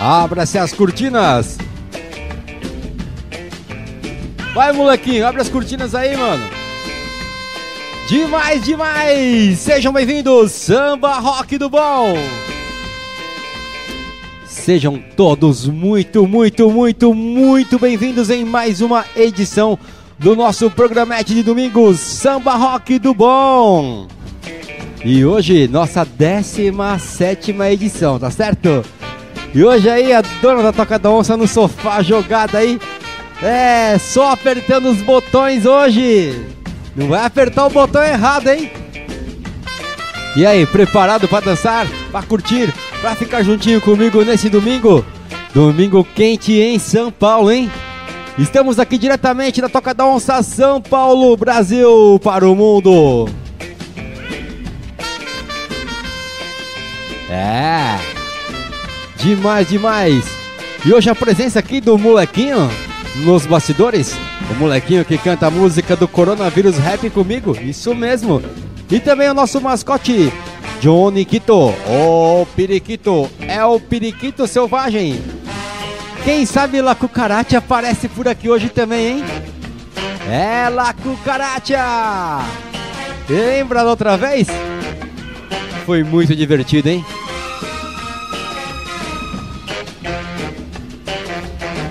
Abra-se as cortinas. Vai, molequinho, abre as cortinas aí, mano. Demais, demais! Sejam bem-vindos, Samba Rock do Bom! Sejam todos muito, muito, muito, muito bem-vindos em mais uma edição do nosso programete de domingos, Samba Rock do Bom! E hoje, nossa 17 edição, tá certo? E hoje aí, a dona da Toca da Onça no sofá jogada aí, é, só apertando os botões hoje. Não vai apertar o botão errado, hein? E aí, preparado para dançar, para curtir, para ficar juntinho comigo nesse domingo? Domingo quente em São Paulo, hein? Estamos aqui diretamente da Toca da Onça, São Paulo, Brasil, para o mundo. É, demais, demais. E hoje a presença aqui do molequinho nos bastidores, o molequinho que canta a música do Coronavírus Rap comigo, isso mesmo. E também o nosso mascote, Johnny Quito, o Periquito, é o Periquito Selvagem. Quem sabe La Cucaracha aparece por aqui hoje também, hein? É La Cucaracha! Lembra da outra vez? Foi muito divertido, hein?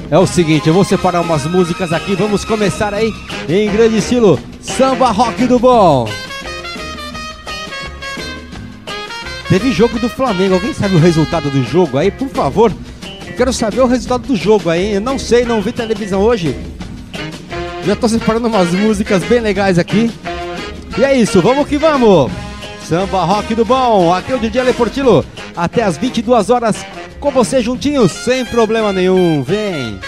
É o seguinte, eu vou separar umas músicas aqui, vamos começar aí em grande estilo samba rock do bom. Teve jogo do Flamengo, alguém sabe o resultado do jogo aí, por favor? Quero saber o resultado do jogo aí. Eu não sei, não vi televisão hoje. Já tô separando umas músicas bem legais aqui. E é isso, vamos que vamos! Samba Rock do Bom, aqui é o DJ Leportilo, até as 22 horas, com você juntinho, sem problema nenhum, vem!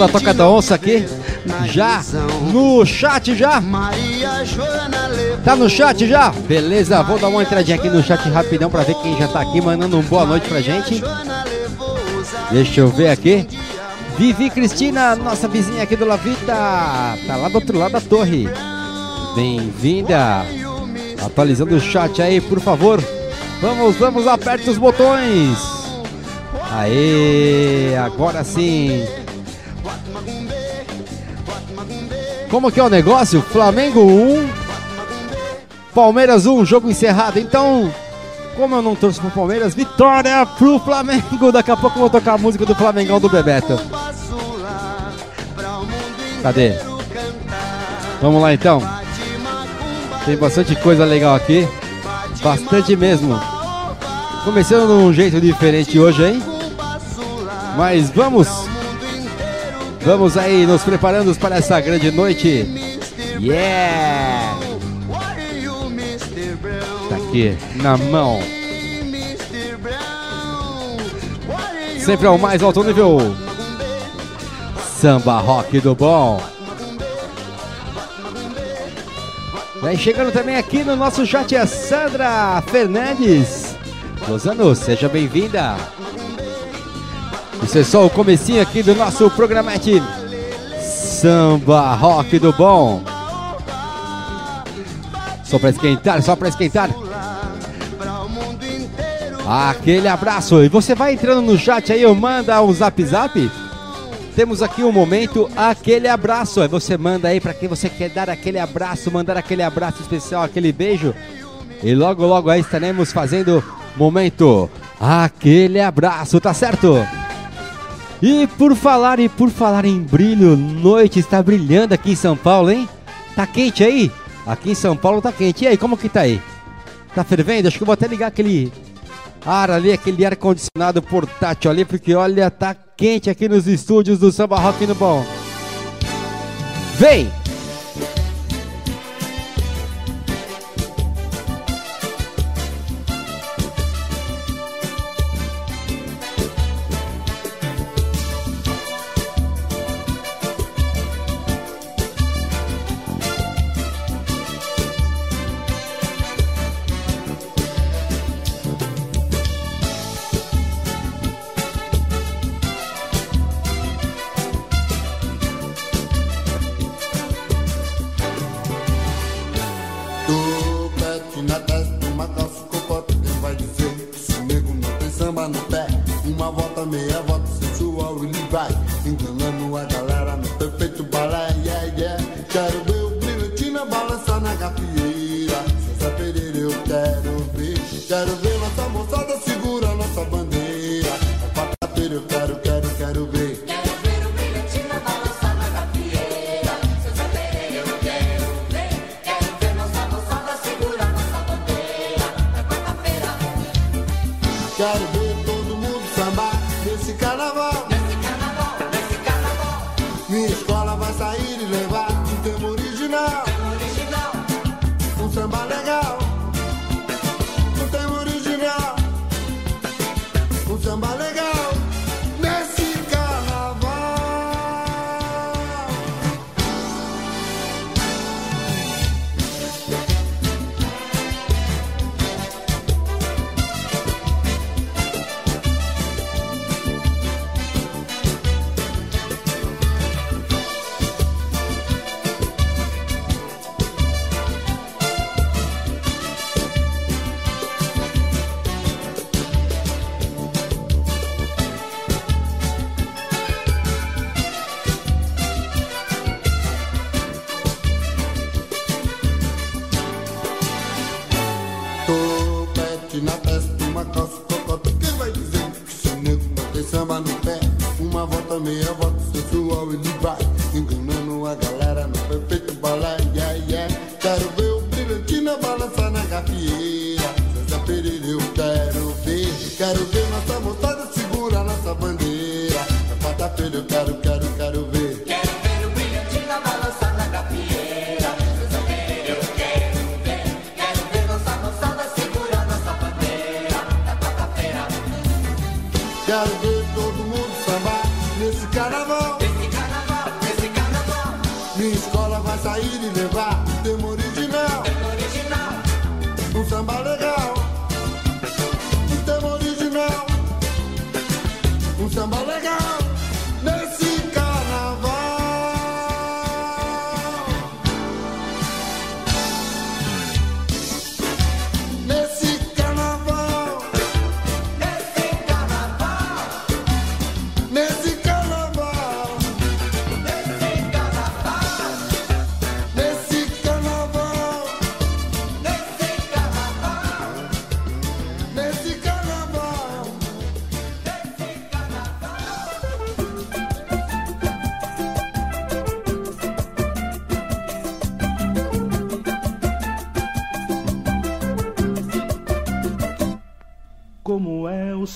Da Toca da Onça aqui, já no chat já. Tá no chat já? Beleza, vou dar uma entradinha aqui no chat rapidão pra ver quem já tá aqui mandando um boa noite pra gente. Deixa eu ver aqui. Vivi Cristina, nossa vizinha aqui do Lavita, tá lá do outro lado da torre. Bem-vinda. Atualizando o chat aí, por favor. Vamos, vamos, aperte os botões. Aê, agora sim. Como que é o negócio? Flamengo 1, Palmeiras 1, jogo encerrado. Então, como eu não torço pro Palmeiras, vitória pro Flamengo. Daqui a pouco eu vou tocar a música do Flamengão do Bebeto. Cadê? Vamos lá então. Tem bastante coisa legal aqui. Bastante mesmo. Começando de um jeito diferente hoje, hein? Mas vamos Vamos aí nos preparando para essa grande noite. Yeah! Tá aqui na mão. Sempre ao mais alto nível. Samba rock do bom. Vem chegando também aqui no nosso chat a Sandra Fernandes. Rosano, seja bem-vinda. Isso é só o comecinho aqui do nosso programete Samba Rock do Bom. Só para esquentar, só para esquentar. Aquele abraço. E você vai entrando no chat aí, eu manda um zap zap. Temos aqui um momento, aquele abraço. Aí você manda aí para quem você quer dar aquele abraço, mandar aquele abraço especial, aquele beijo. E logo, logo aí estaremos fazendo momento, aquele abraço, tá certo? E por falar e por falar em brilho, noite está brilhando aqui em São Paulo, hein? Tá quente aí? Aqui em São Paulo tá quente. E aí, como que tá aí? Tá fervendo? Acho que eu vou até ligar aquele ar ali, aquele ar condicionado portátil ali, porque olha, tá quente aqui nos estúdios do Samba Rock no Bom. Vem!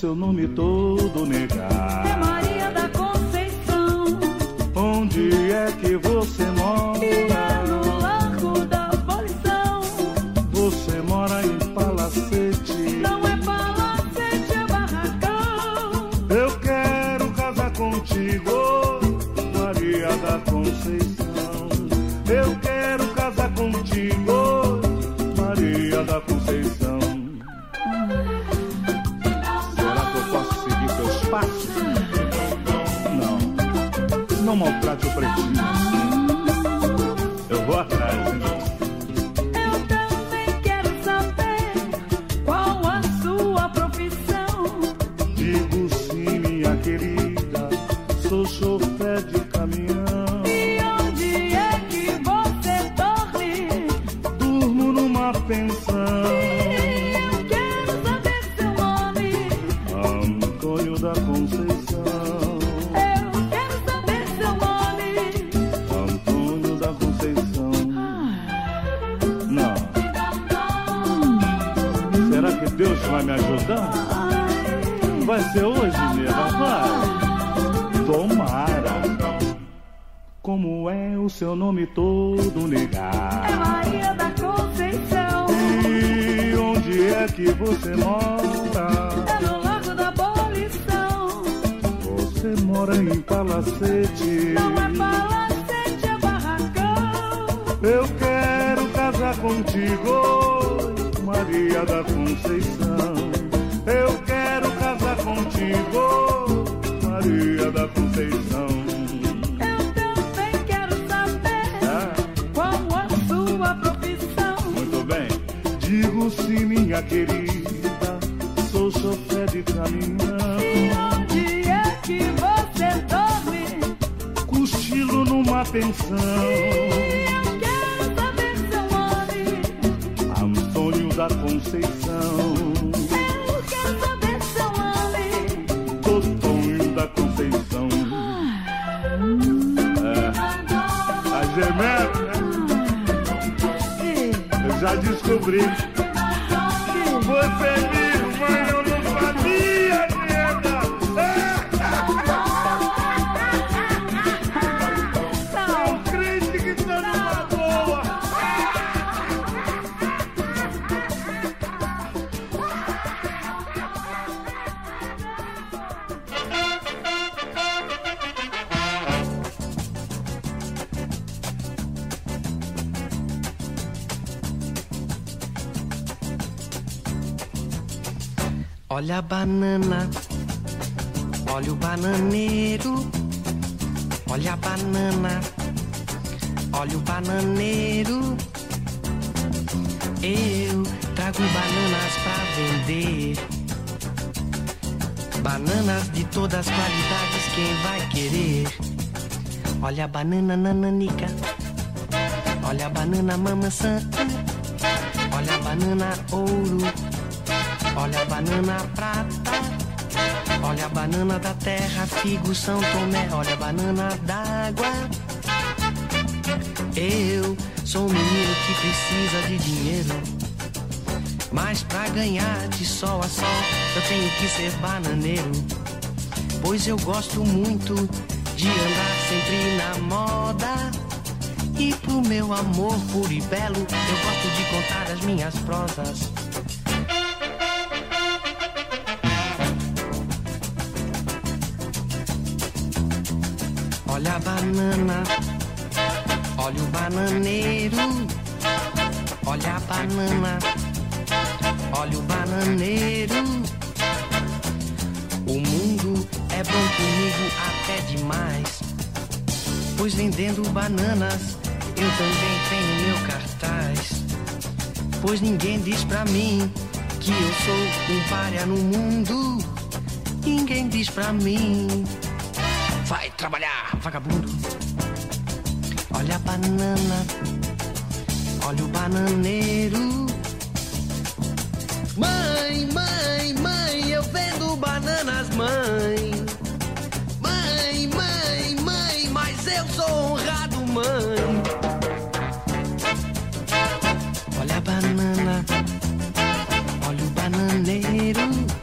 Seu nome todo negar. Não, não maltrate o pretinho Olha a banana, olha o bananeiro, olha a banana, olha o bananeiro. Eu trago bananas pra vender. Bananas de todas as qualidades, quem vai querer? Olha a banana nananica, olha a banana mamaçã, olha a banana ouro. Olha a banana prata, olha a banana da terra, figo São Tomé, olha a banana d'água. Eu sou um menino que precisa de dinheiro, mas pra ganhar de sol a sol eu tenho que ser bananeiro, pois eu gosto muito de andar sempre na moda. E pro meu amor puro e belo, eu gosto de contar as minhas prosas. Olha a banana, olha o bananeiro, olha a banana, olha o bananeiro. O mundo é bom comigo até demais, pois vendendo bananas eu também tenho meu cartaz. Pois ninguém diz pra mim que eu sou um párea no mundo, ninguém diz pra mim. Vai trabalhar, vagabundo. Olha a banana, olha o bananeiro. Mãe, mãe, mãe, eu vendo bananas, mãe. Mãe, mãe, mãe, mas eu sou honrado, mãe. Olha a banana, olha o bananeiro.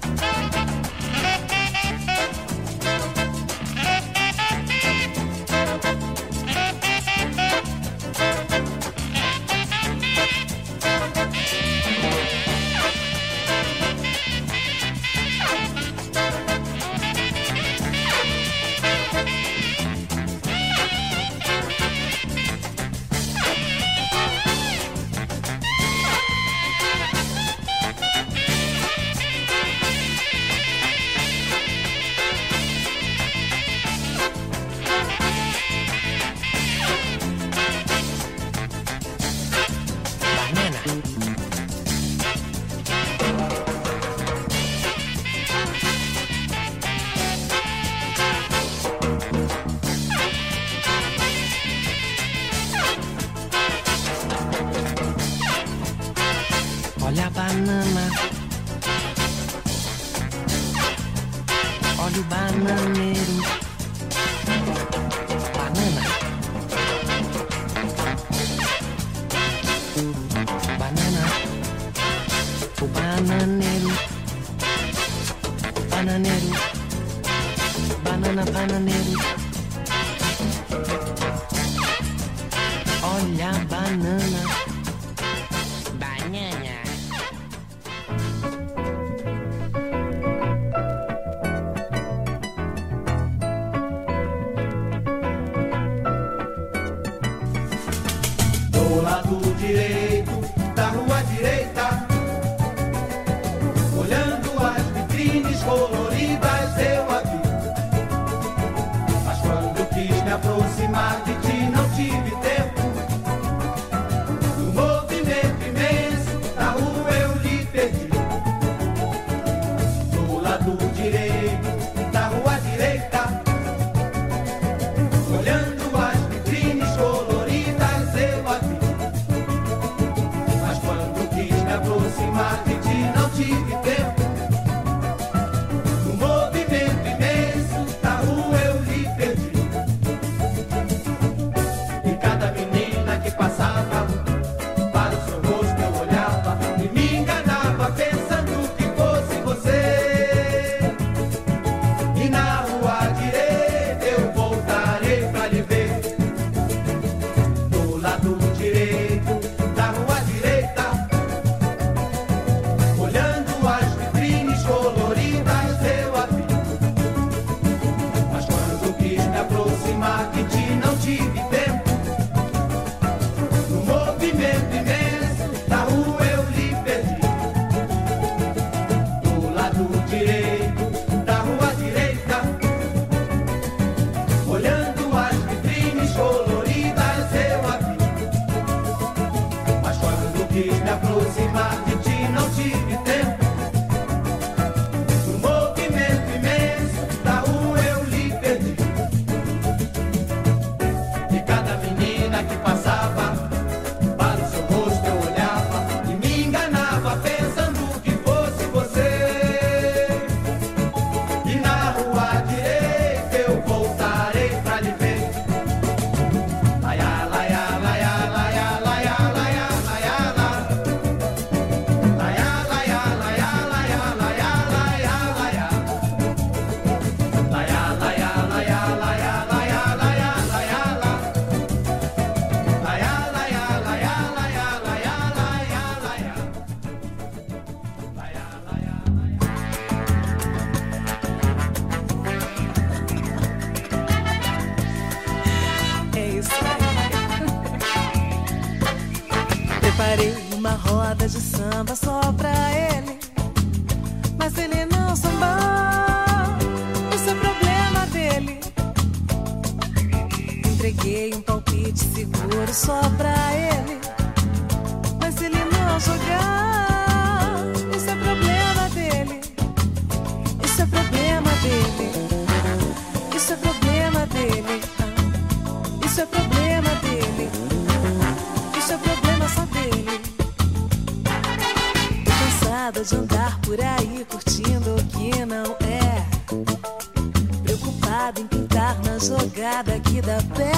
que dá pé.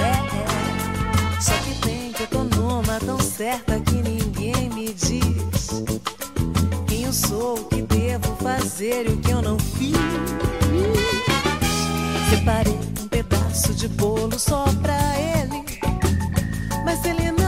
É, é. Só que tem que eu tô numa tão certa que ninguém me diz. Quem eu sou, o que devo fazer e o que eu não fiz. Separei um pedaço de bolo só pra ele, mas ele não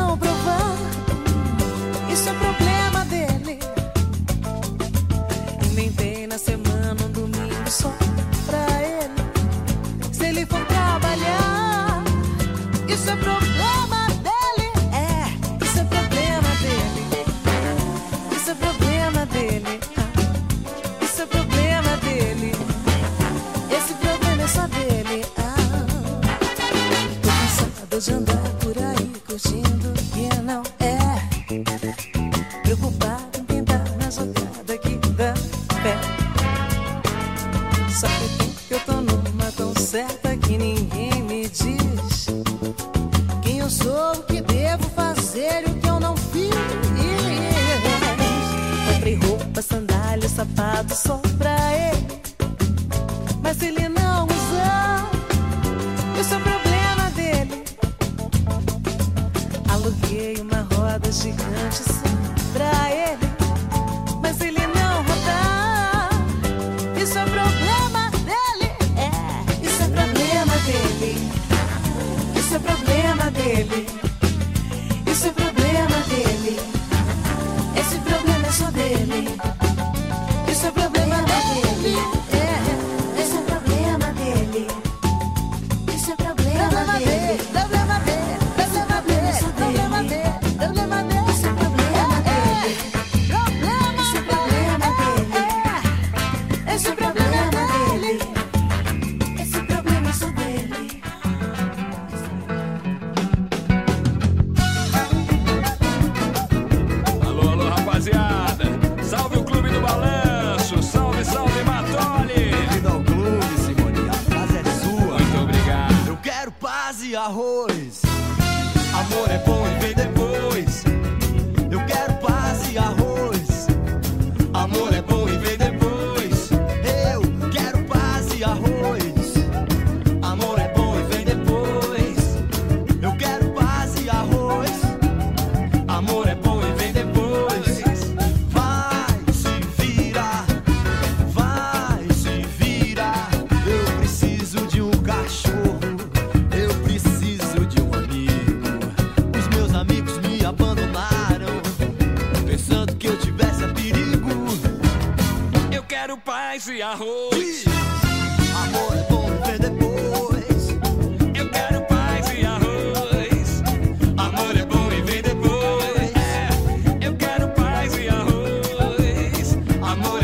paz e arroz. Amor é bom viver depois. Eu quero paz e arroz. Amor é bom e vem depois. É, eu quero paz e arroz. Amor é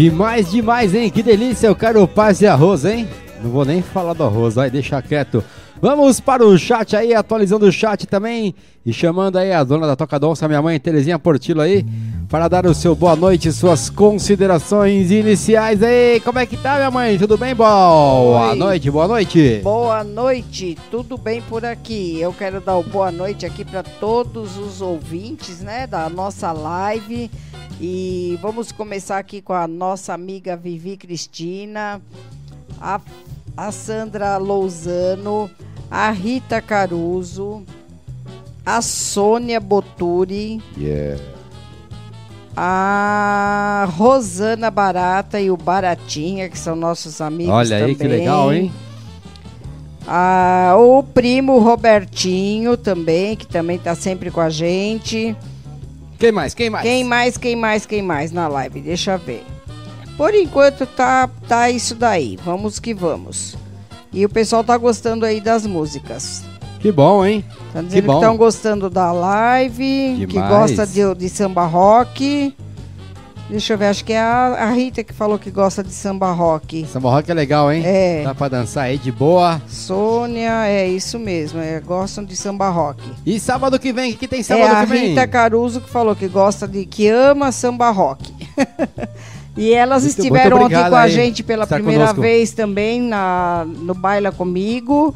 Demais, demais, hein? Que delícia, eu quero paz e arroz, hein? Não vou nem falar do arroz, vai deixar quieto. Vamos para o chat aí, atualizando o chat também e chamando aí a dona da Toca Donça, minha mãe Terezinha Portilo aí, para dar o seu boa noite, suas considerações iniciais aí. Como é que tá, minha mãe? Tudo bem, boa Oi. noite, boa noite. Boa noite, tudo bem por aqui? Eu quero dar o boa noite aqui para todos os ouvintes, né, da nossa live. E vamos começar aqui com a nossa amiga Vivi Cristina, a, a Sandra Lousano, a Rita Caruso, a Sônia Boturi, Yeah. a Rosana Barata e o Baratinha, que são nossos amigos Olha aí que também. legal, hein? Ah, o primo Robertinho também, que também tá sempre com a gente. Quem mais? Quem mais? Quem mais, quem mais, quem mais na live? Deixa eu ver. Por enquanto tá, tá isso daí. Vamos que vamos. E o pessoal tá gostando aí das músicas. Que bom, hein? Tá dizendo que bom. estão gostando da live, que Demais. gosta de, de samba rock. Deixa eu ver, acho que é a, a Rita que falou que gosta de samba rock. Samba rock é legal, hein? É. Dá pra dançar aí de boa. Sônia, é isso mesmo, é, gostam de samba rock. E sábado que vem, o que tem É sábado a que vem? Rita Caruso que falou que gosta de que ama samba rock. e elas Muito- estiveram muito aqui com a gente pela primeira conosco. vez também na, no Baila Comigo,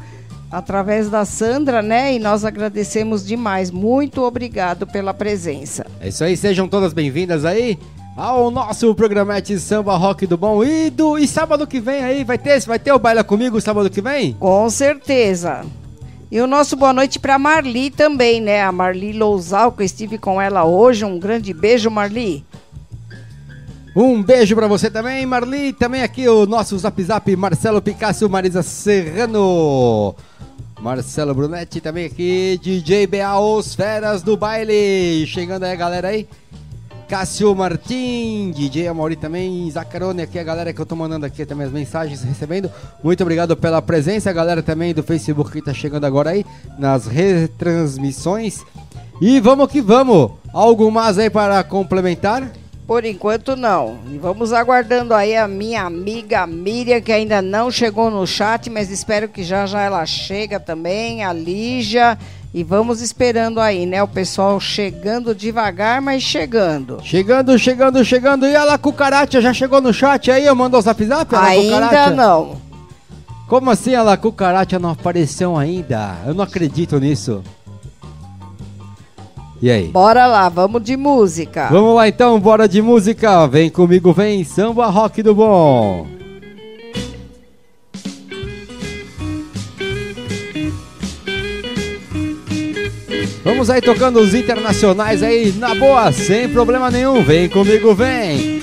através da Sandra, né? E nós agradecemos demais. Muito obrigado pela presença. É isso aí, sejam todas bem-vindas aí ao nosso programete Samba Rock do Bom. E, do, e sábado que vem aí, vai ter, vai ter o Baila Comigo sábado que vem? Com certeza. E o nosso boa noite para Marli também, né? A Marli Lousal, que eu estive com ela hoje. Um grande beijo, Marli. Um beijo pra você também, Marli. Também aqui o nosso Zap Zap, Marcelo Picasso, Marisa Serrano. Marcelo Brunetti também aqui, DJ BA, os feras do baile. Chegando aí galera aí. Cássio Martim, DJ Amaury também, Zacarone aqui, a galera que eu tô mandando aqui também as mensagens, recebendo. Muito obrigado pela presença, a galera também do Facebook que tá chegando agora aí, nas retransmissões. E vamos que vamos! Algo mais aí para complementar? Por enquanto não. E vamos aguardando aí a minha amiga Miriam, que ainda não chegou no chat, mas espero que já já ela chega também, a Lígia. E vamos esperando aí, né? O pessoal chegando devagar, mas chegando. Chegando, chegando, chegando. E a La Cucaracha já chegou no chat aí? Eu mandou o zap zap? Ainda não. Como assim a La Cucaracha não apareceu ainda? Eu não acredito nisso. E aí? Bora lá, vamos de música. Vamos lá então, bora de música. Vem comigo, vem samba rock do bom. Vamos aí tocando os internacionais aí na boa, sem problema nenhum. Vem comigo, vem.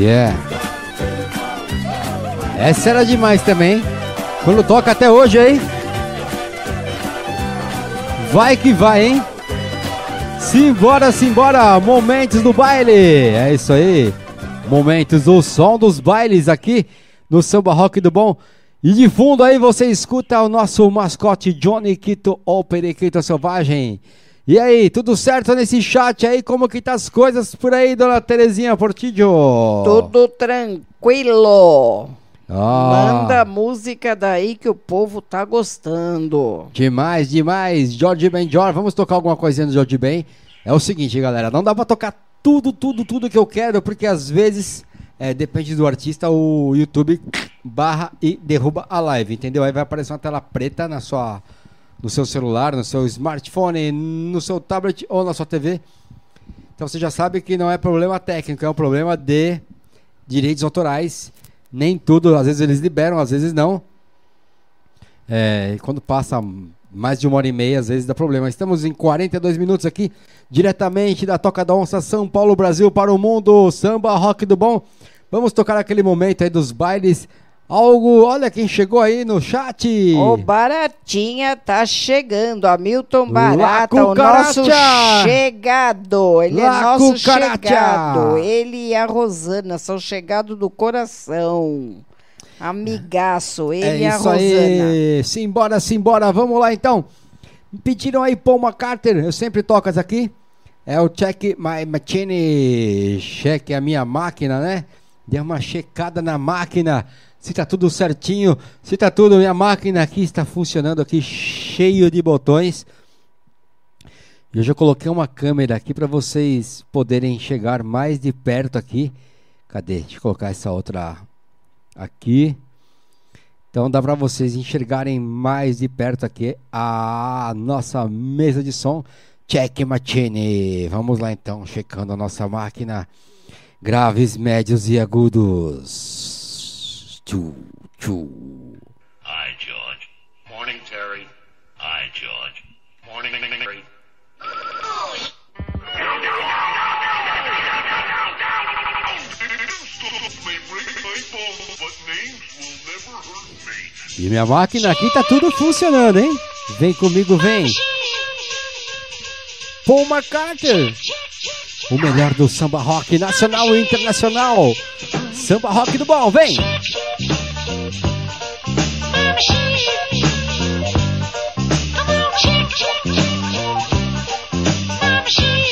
Yeah. Essa era demais também. Quando toca até hoje aí. Vai que vai, hein? Simbora, simbora! Momentos do baile! É isso aí. Momentos do som dos bailes aqui no Samba Rock do Bom. E de fundo aí você escuta o nosso mascote Johnny Quito, o Periquito Selvagem. E aí, tudo certo nesse chat aí? Como que tá as coisas por aí, dona Terezinha Portillo? Tudo tranquilo. Ah, Manda música daí que o povo tá gostando. Demais, demais. George Benjor, vamos tocar alguma coisinha do George Ben. É o seguinte, galera, não dá pra tocar tudo, tudo, tudo que eu quero, porque às vezes, é, depende do artista, o YouTube barra e derruba a live, entendeu? Aí vai aparecer uma tela preta na sua, no seu celular, no seu smartphone, no seu tablet ou na sua TV. Então você já sabe que não é problema técnico, é um problema de direitos autorais. Nem tudo, às vezes eles liberam, às vezes não. É, e quando passa mais de uma hora e meia, às vezes dá problema. Estamos em 42 minutos aqui, diretamente da Toca da Onça, São Paulo, Brasil, para o mundo. Samba Rock do Bom. Vamos tocar aquele momento aí dos bailes. Algo, olha quem chegou aí no chat. O Baratinha tá chegando, Hamilton Barata, o nosso chegado. Ele é nosso cucaracha! chegado. Ele e a Rosana são chegados do coração. Amigaço, ele é e a Rosana. aí. Simbora, simbora. Vamos lá então. Me pediram aí Paul McCartney. Eu sempre toco essa aqui. É o Check My Machine. Check a minha máquina, né? Dê uma checada na máquina. Se tá tudo certinho. Se tá tudo. Minha máquina aqui está funcionando aqui cheio de botões. E eu já coloquei uma câmera aqui para vocês poderem chegar mais de perto aqui. Cadê? Deixa eu colocar essa outra aqui. Então dá para vocês enxergarem mais de perto aqui a nossa mesa de som. Check machine. Vamos lá então, checando a nossa máquina. Graves, médios e agudos. Tchu, tchu. Hi, George. Morning, Terry. Hi, George. Morning, Terry. E minha máquina aqui tá tudo funcionando, hein? Vem comigo, vem. Paul McCartney. O melhor do samba rock nacional e internacional. Samba rock do bom, vem. Thank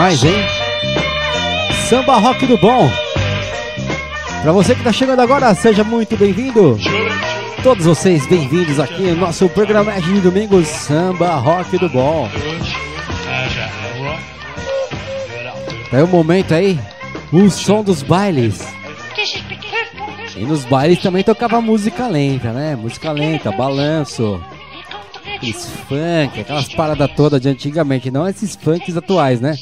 Demais, hein? Samba rock do bom. Pra você que tá chegando agora, seja muito bem-vindo. Todos vocês bem-vindos aqui no nosso programa de domingo Samba Rock do Bom. É o momento aí, o som dos bailes. E nos bailes também tocava música lenta, né? Música lenta, balanço, funk, aquelas paradas todas de antigamente, não esses funks atuais, né?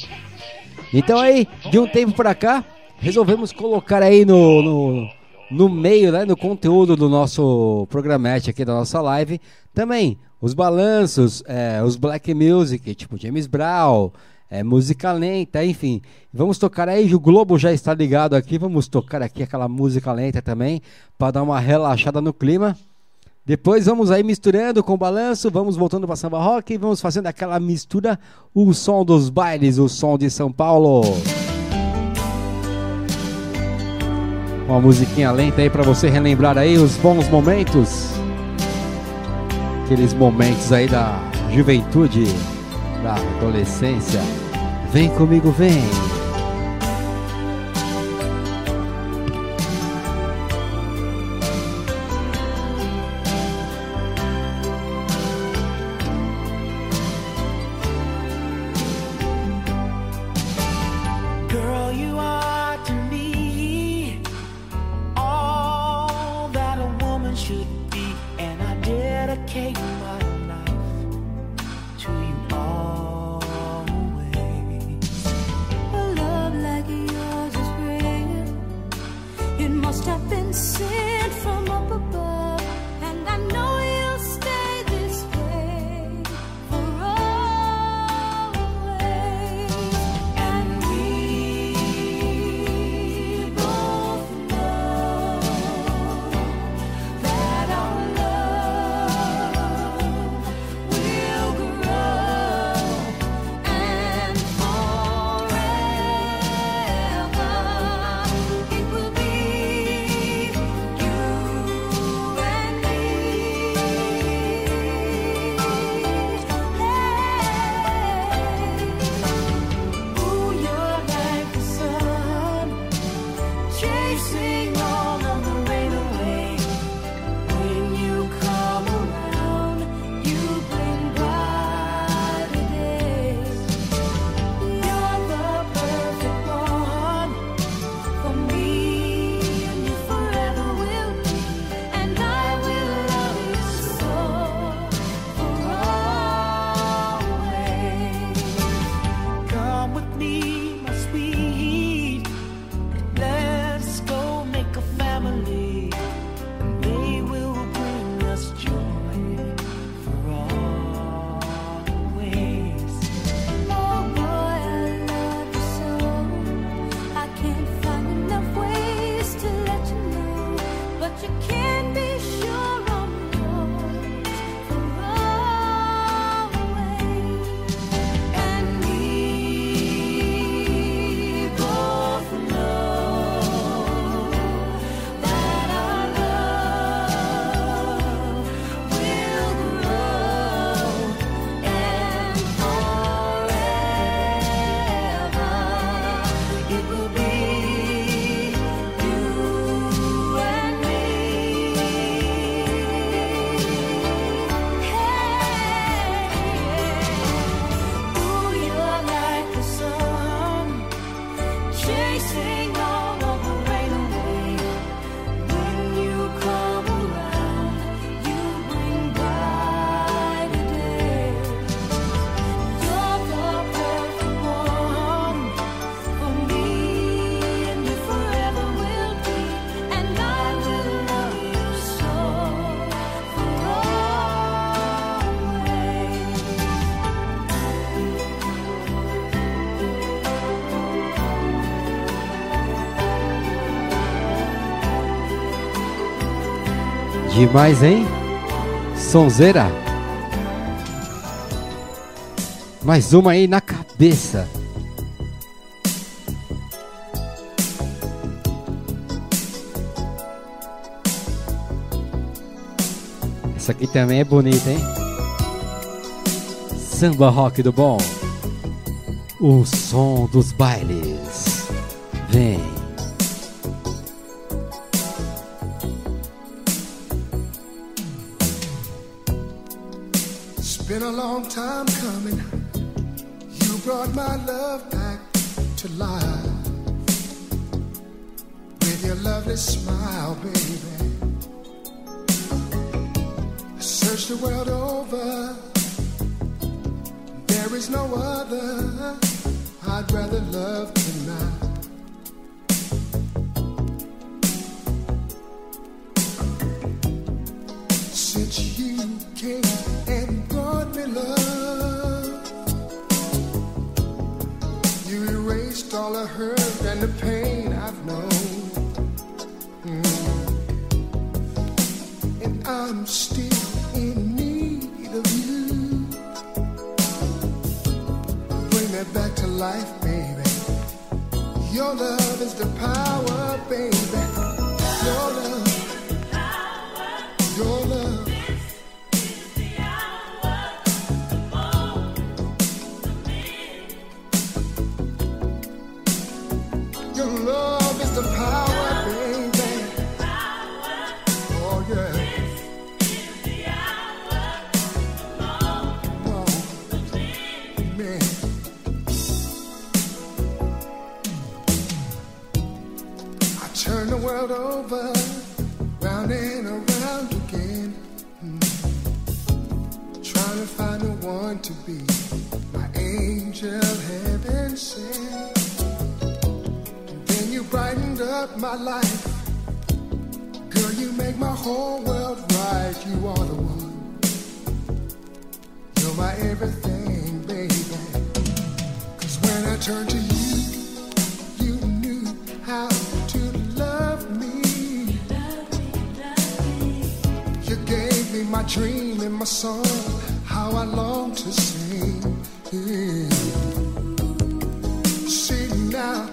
Então aí, de um tempo pra cá, resolvemos colocar aí no, no, no meio, né, no conteúdo do nosso programete aqui da nossa live, também os balanços, é, os black music, tipo James Brown, é, música lenta, enfim. Vamos tocar aí, o Globo já está ligado aqui, vamos tocar aqui aquela música lenta também, para dar uma relaxada no clima. Depois vamos aí misturando com o balanço, vamos voltando para samba rock e vamos fazendo aquela mistura, o som dos bailes, o som de São Paulo. Uma musiquinha lenta aí para você relembrar aí os bons momentos. Aqueles momentos aí da juventude, da adolescência. Vem comigo, vem. demais, hein? Sonzeira. Mais uma aí na cabeça. Essa aqui também é bonita, hein? Samba rock do bom. O som dos bailes. up my life. Girl, you make my whole world right. You are the one. You're my everything, baby. Cause when I turn to you, you knew how to love me. You, gave me my dream and my song, how I long to sing. Sing now.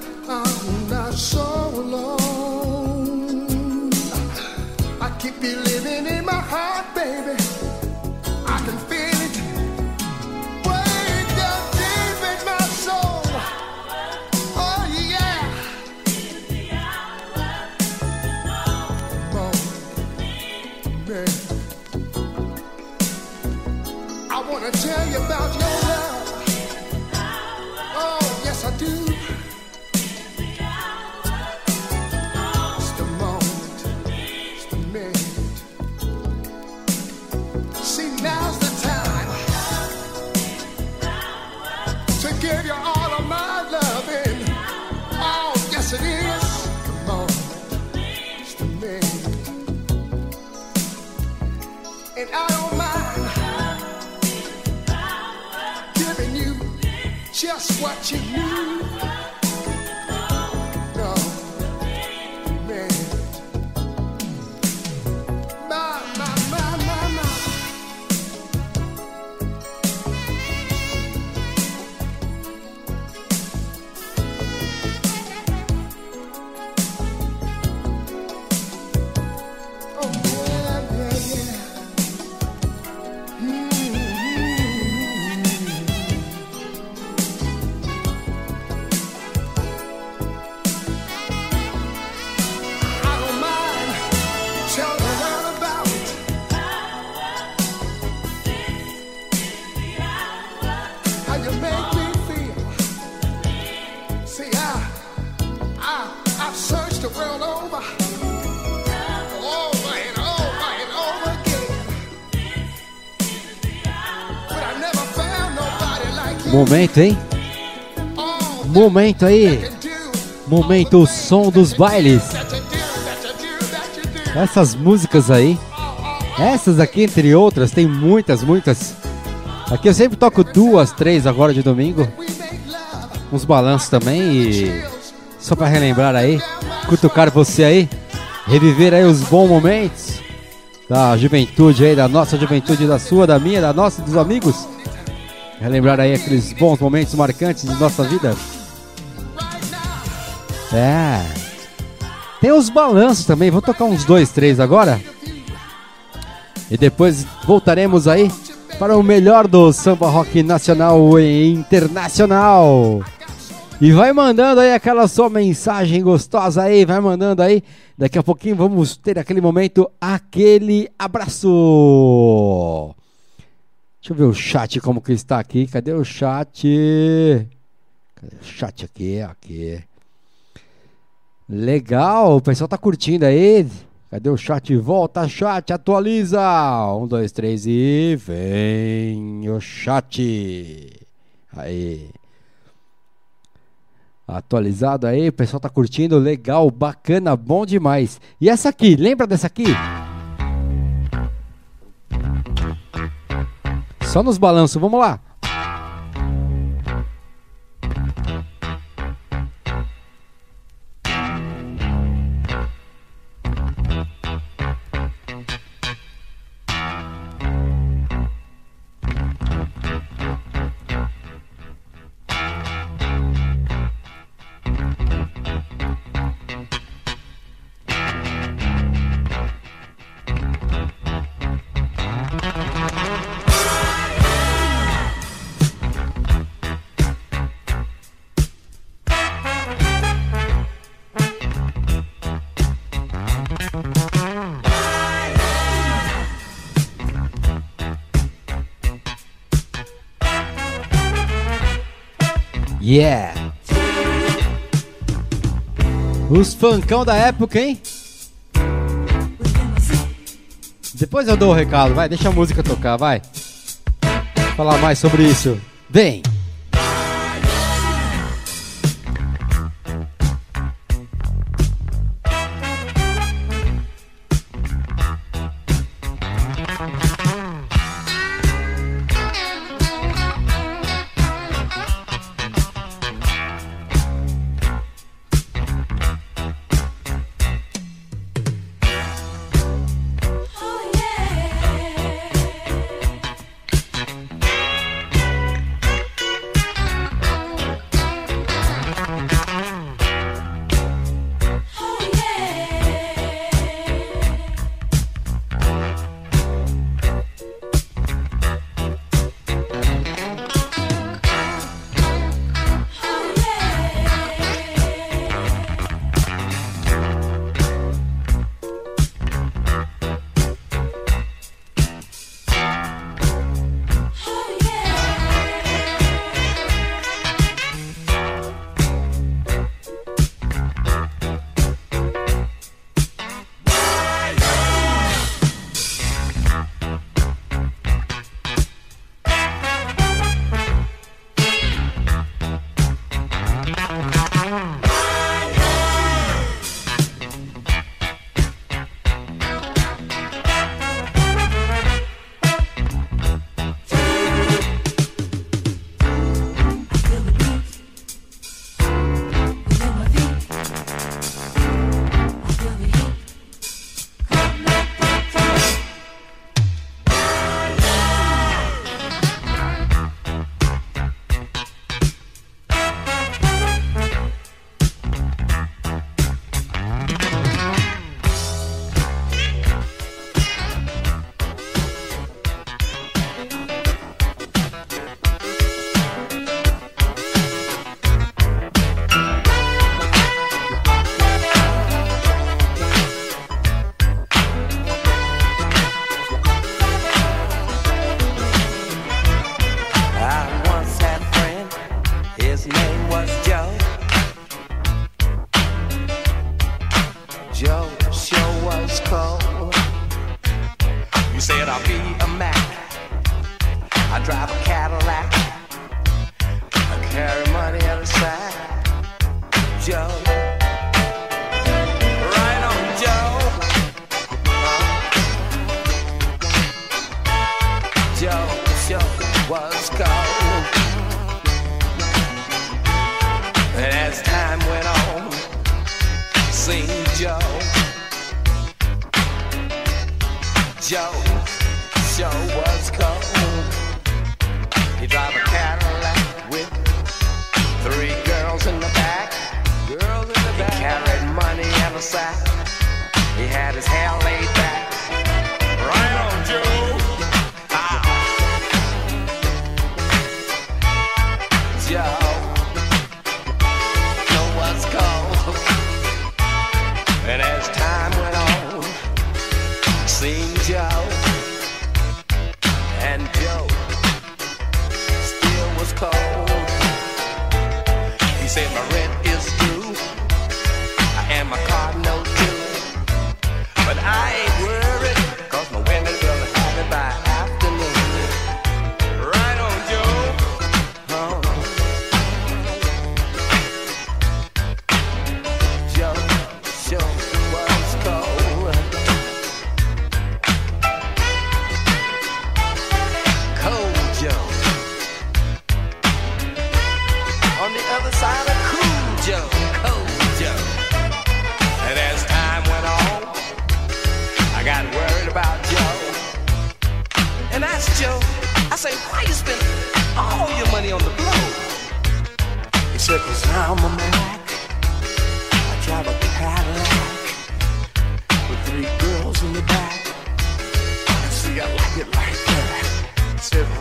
momento, hein? Momento aí. Momento o som dos bailes. Essas músicas aí. Essas aqui, entre outras, tem muitas, muitas. Aqui eu sempre toco duas, três agora de domingo. Uns balanços também e. Só pra relembrar aí, cutucar você aí, reviver aí os bons momentos da juventude aí, da nossa juventude, da sua, da minha, da nossa, dos amigos. Relembrar aí aqueles bons momentos marcantes de nossa vida? É. Tem os balanços também, vou tocar uns dois, três agora. E depois voltaremos aí para o melhor do samba rock nacional e internacional. E vai mandando aí aquela sua mensagem gostosa aí, vai mandando aí. Daqui a pouquinho vamos ter aquele momento, aquele abraço. Deixa eu ver o chat como que está aqui. Cadê o chat? Cadê o chat aqui? Aqui. Legal, o pessoal tá curtindo aí. Cadê o chat? Volta, chat, atualiza. Um, dois, três e vem o chat. Aí. Atualizado aí, o pessoal tá curtindo, legal, bacana, bom demais. E essa aqui, lembra dessa aqui? Só nos balanços, vamos lá. Yeah! Os funkão da época, hein? Depois eu dou o recado, vai, deixa a música tocar, vai. Falar mais sobre isso. Vem!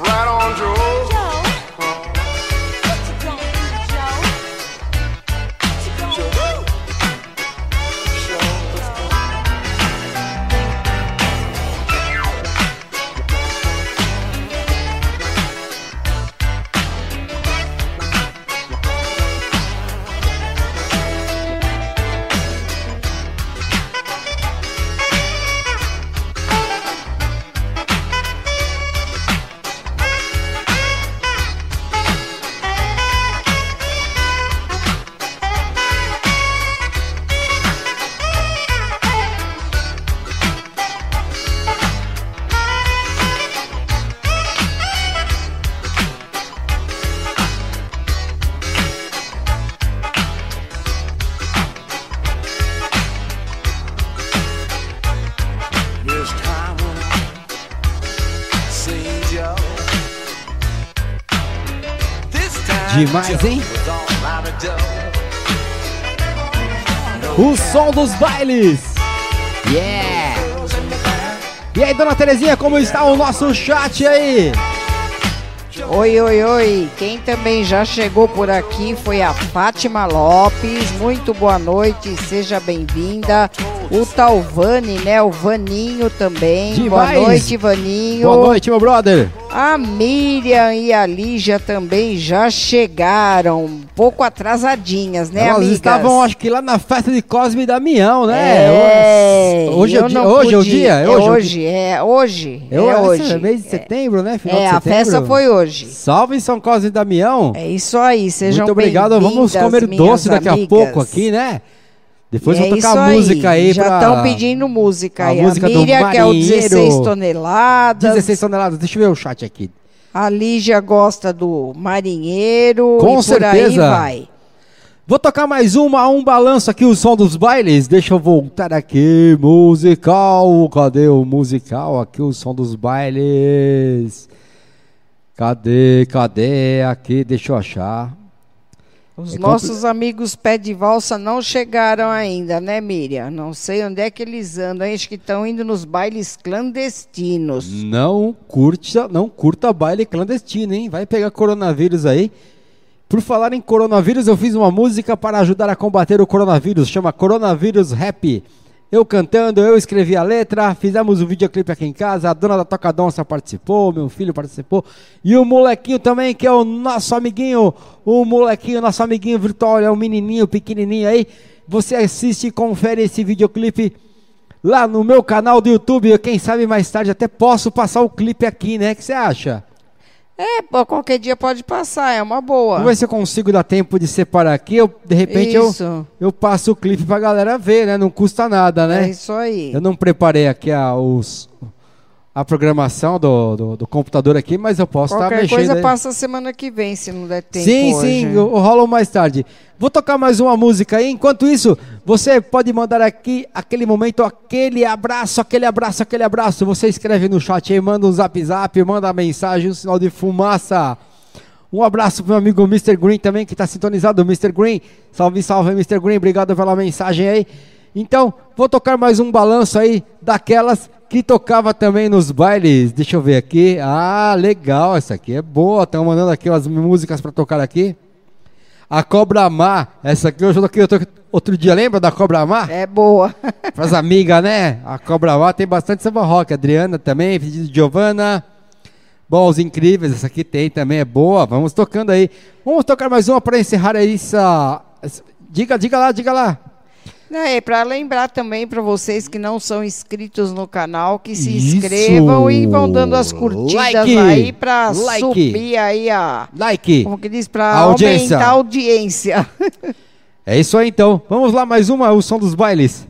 Right on, Joe. Demais, hein? O som dos bailes. Yeah! E aí, dona Terezinha, como está o nosso chat aí? Oi, oi, oi. Quem também já chegou por aqui foi a Fátima Lopes. Muito boa noite, seja bem-vinda. O Talvani, né? O Vaninho também. Demais. Boa noite, Vaninho. Boa noite, meu brother. A Miriam e a Lígia também já chegaram, um pouco atrasadinhas, né, Elas amigas? estavam, acho que lá na festa de Cosme e Damião, né? É, hoje, é o dia, hoje é o pude. dia? É dia? hoje, é hoje. É É hoje. hoje. mês de setembro, né? Final É, a festa foi hoje. Salve São Cosme e Damião. É isso aí, sejam Muito obrigado. Vamos comer doce daqui a amigas. pouco aqui, né? Depois E vou é tocar isso música aí, Já pra... estão pedindo música a aí. música a do Miriam, que é o marinheiro. 16 toneladas. 16 toneladas. Deixa eu ver o chat aqui. A Lígia gosta do marinheiro. Com e certeza. vai. Vou tocar mais uma, um balanço aqui, o som dos bailes. Deixa eu voltar aqui, musical. Cadê o musical? Aqui o som dos bailes. Cadê, cadê? Aqui, deixa eu achar. Os É nossos amigos pé de valsa não chegaram ainda, né, Miriam? Não sei onde é que eles andam. Acho que estão indo nos bailes clandestinos. Não curta, não curta baile clandestino, hein? Vai pegar coronavírus aí. Por falar em coronavírus, eu fiz uma música para ajudar a combater o coronavírus, chama Coronavírus Rap. Eu cantando, eu escrevi a letra, fizemos um videoclipe aqui em casa, a dona da Toca Donça participou, meu filho participou, e o molequinho também, que é o nosso amiguinho, o molequinho, nosso amiguinho virtual, é um menininho, pequenininho aí. Você assiste e confere esse videoclipe lá no meu canal do YouTube. Quem sabe mais tarde até posso passar o clipe aqui, né? O que você acha? É, qualquer dia pode passar, é uma boa. Vamos ver se eu consigo dar tempo de separar aqui. Eu, de repente eu, eu passo o clipe pra galera ver, né? Não custa nada, né? É isso aí. Eu não preparei aqui a, os, a programação do, do, do computador aqui, mas eu posso estar Qualquer mexendo. coisa aí. passa semana que vem, se não der tempo Sim, hoje. sim, rolo mais tarde. Vou tocar mais uma música aí. Enquanto isso, você pode mandar aqui aquele momento, aquele abraço, aquele abraço, aquele abraço. Você escreve no chat aí, manda um zap zap, manda mensagem, um sinal de fumaça. Um abraço pro meu amigo Mr. Green também, que está sintonizado. Mr. Green, salve, salve, Mr. Green, obrigado pela mensagem aí. Então, vou tocar mais um balanço aí daquelas que tocava também nos bailes. Deixa eu ver aqui. Ah, legal, essa aqui é boa. Estão mandando aqui as músicas para tocar aqui. A Cobra Má, essa aqui eu já toquei outro, dia, lembra da Cobra Má? É boa. Pras amigas, né? A Cobra Má tem bastante samba rock. Adriana também, pedido de Giovana. Bom, os incríveis, essa aqui tem também, é boa. Vamos tocando aí. Vamos tocar mais uma para encerrar aí essa, Diga, diga lá, diga lá. Não, é para lembrar também para vocês que não são inscritos no canal que se Isso. inscrevam e vão dando as curtidas Like. aí para Like. subir aí a Like. como que diz para aumentar a audiência. É isso aí então. Vamos lá, mais uma, o som dos bailes.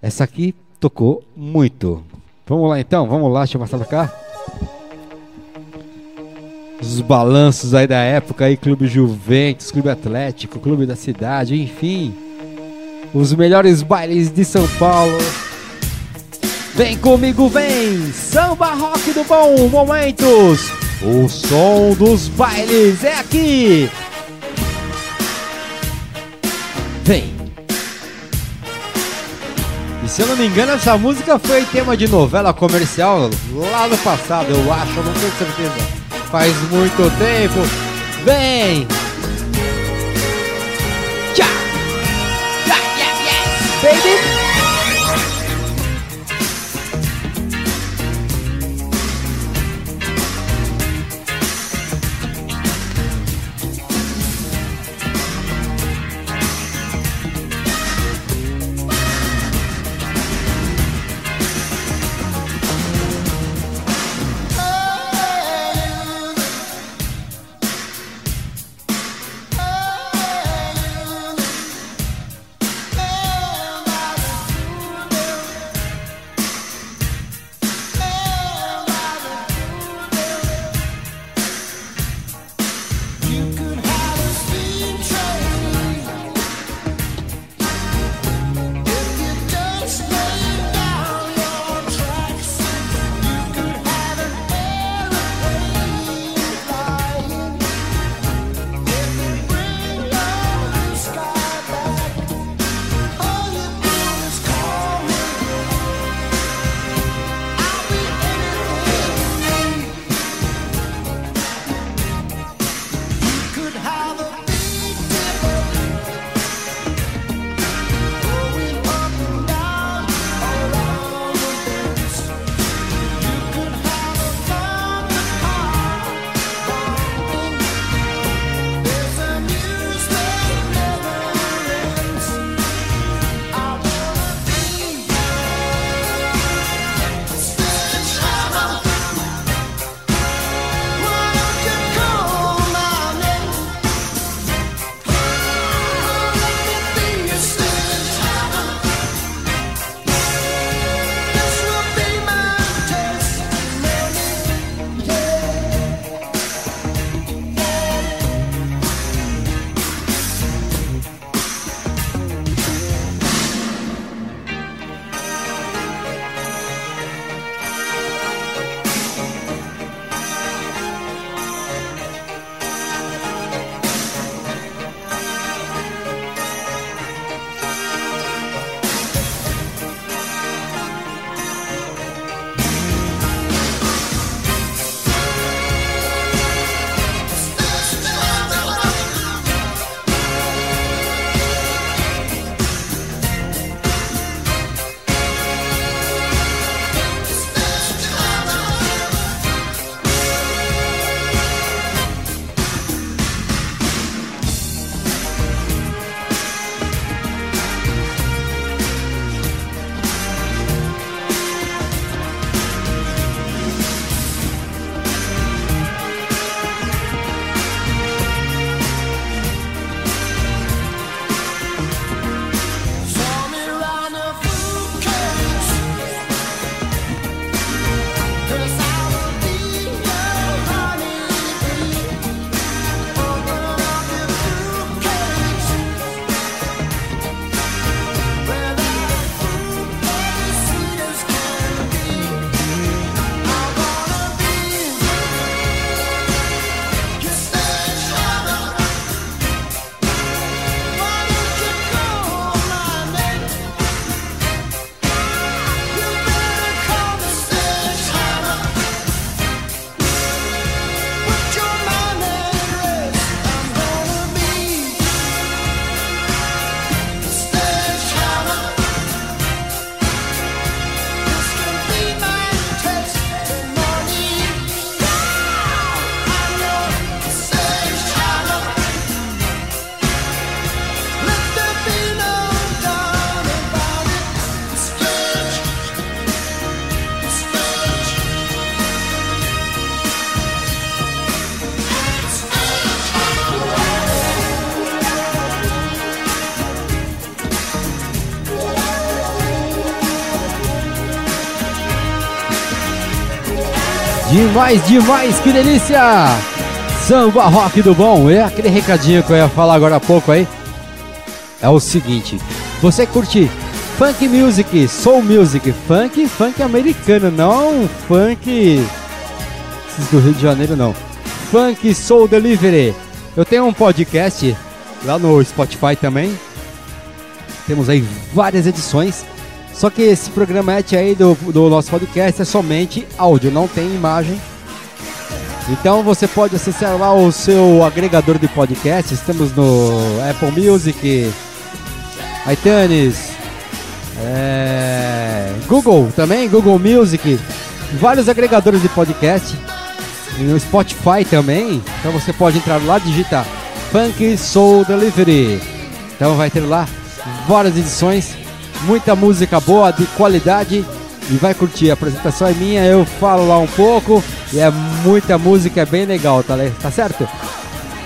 Essa aqui tocou muito. Vamos lá então, vamos lá, deixa eu passar pra cá. Os balanços aí da época aí, Clube Juventus, Clube Atlético, Clube da Cidade, enfim. Os melhores bailes de São Paulo. Vem comigo, vem! Samba Rock do Bom Momentos! O som dos bailes é aqui! Vem! E se eu não me engano, essa música foi tema de novela comercial lá no passado, eu acho, não tenho certeza. Faz muito tempo. Vem! Baby! Demais, demais, que delícia! Samba rock do bom. É aquele recadinho que eu ia falar agora há pouco aí. É o seguinte: você curte funk music, soul music, funk, funk americano, não funk do Rio de Janeiro não. Funk Soul Delivery. Eu tenho um podcast lá no Spotify também. Temos aí várias edições. Só que esse programete aí do, do nosso podcast é somente áudio, não tem imagem. Então você pode acessar lá o seu agregador de podcasts. Estamos no Apple Music, iTunes, é, Google também, Google Music, vários agregadores de podcast. No Spotify também. Então você pode entrar lá e digitar Funk Soul Delivery. Então vai ter lá várias edições, muita música boa, de qualidade. E vai curtir. A apresentação é minha, eu falo lá um pouco. E é muita música, é bem legal, tá, tá certo?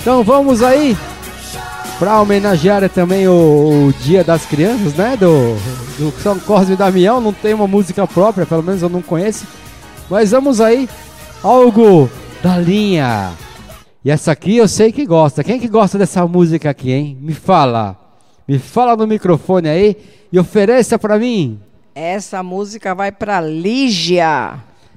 Então vamos aí para homenagear também o, o Dia das Crianças, né? Do, do São Cosme e Damião. Não tem uma música própria, pelo menos eu não conheço. Mas vamos aí, algo da linha. E essa aqui eu sei que gosta. Quem que gosta dessa música aqui, hein? Me fala. Me fala no microfone aí e ofereça pra mim. Essa música vai pra Lígia.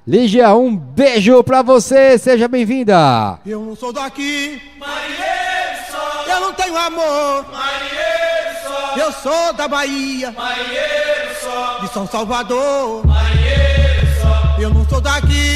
Lígia, um beijo pra você. Seja bem-vinda. Eu não sou daqui, marinheiro só. Eu não tenho amor, marinheiro só. Eu sou da Bahia, marinheiro só. De São Salvador, marinheiro só. Eu não sou daqui,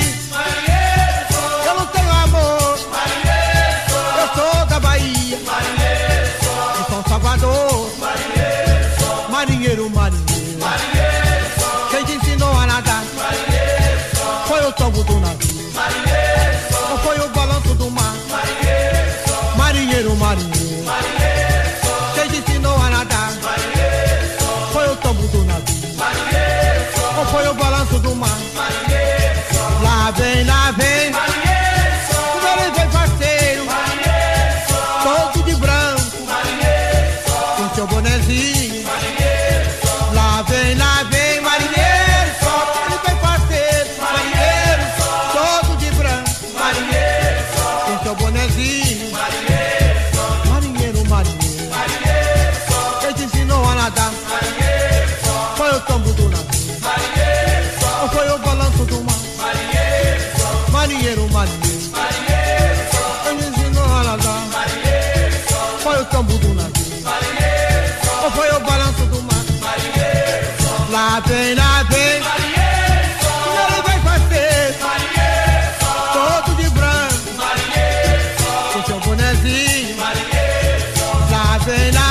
Lá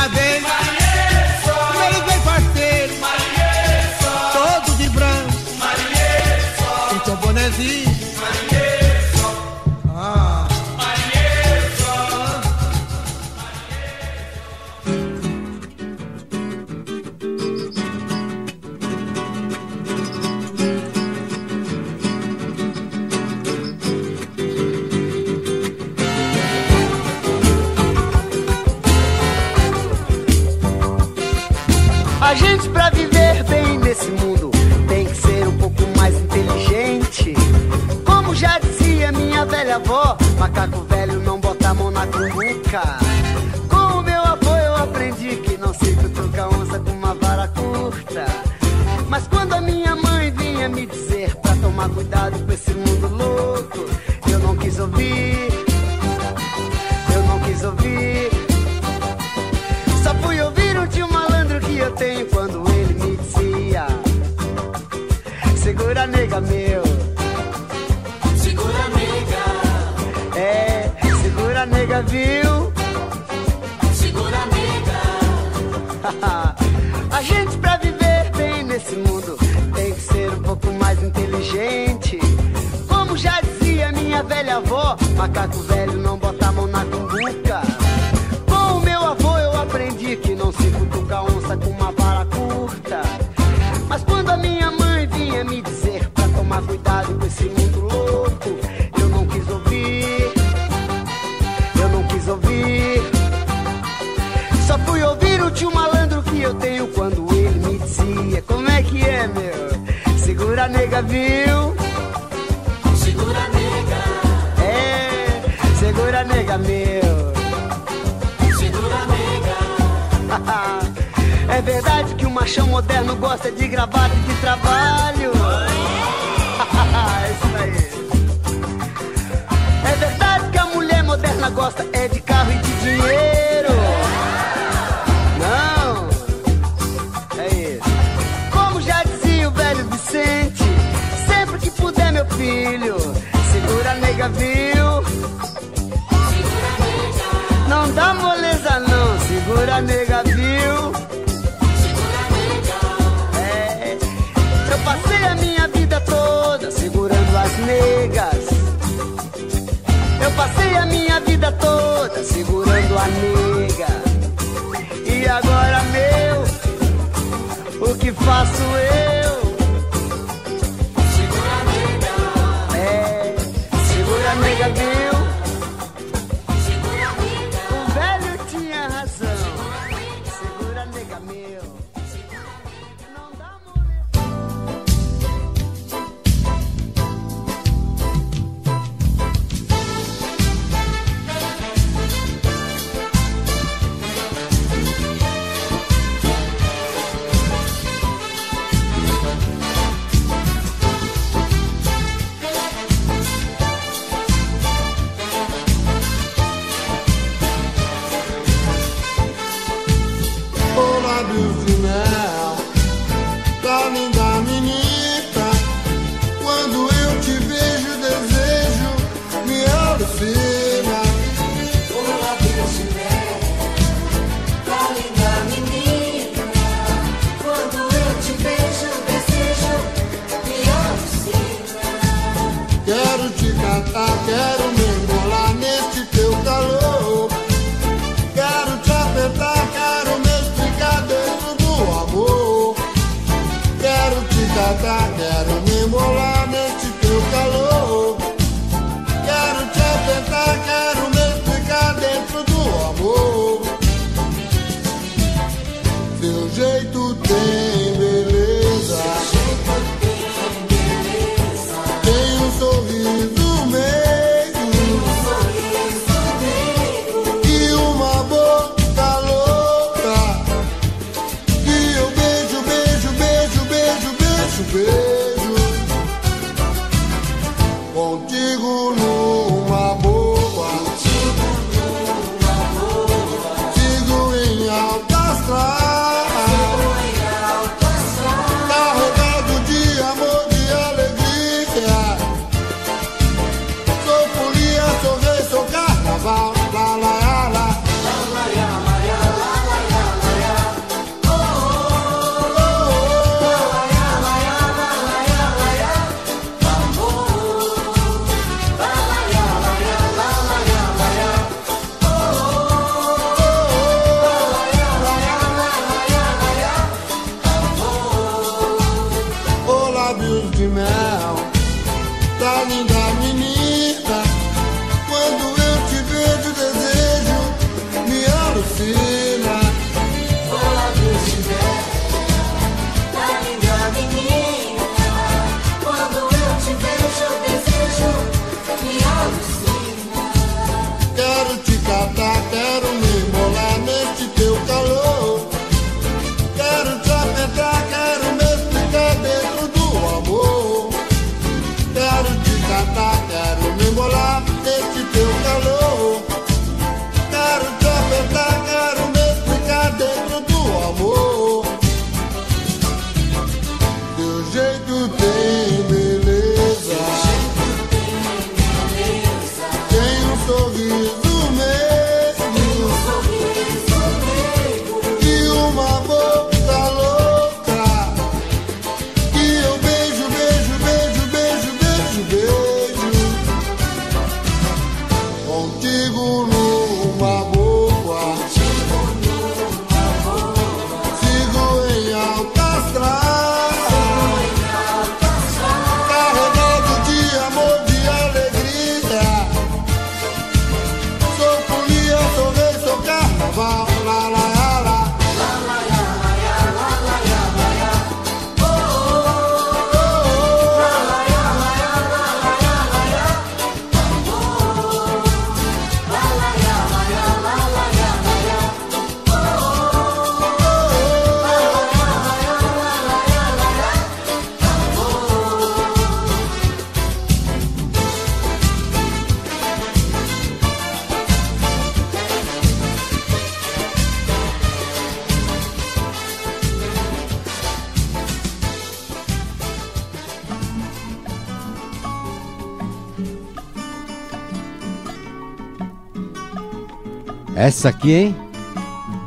Essa aqui, hein?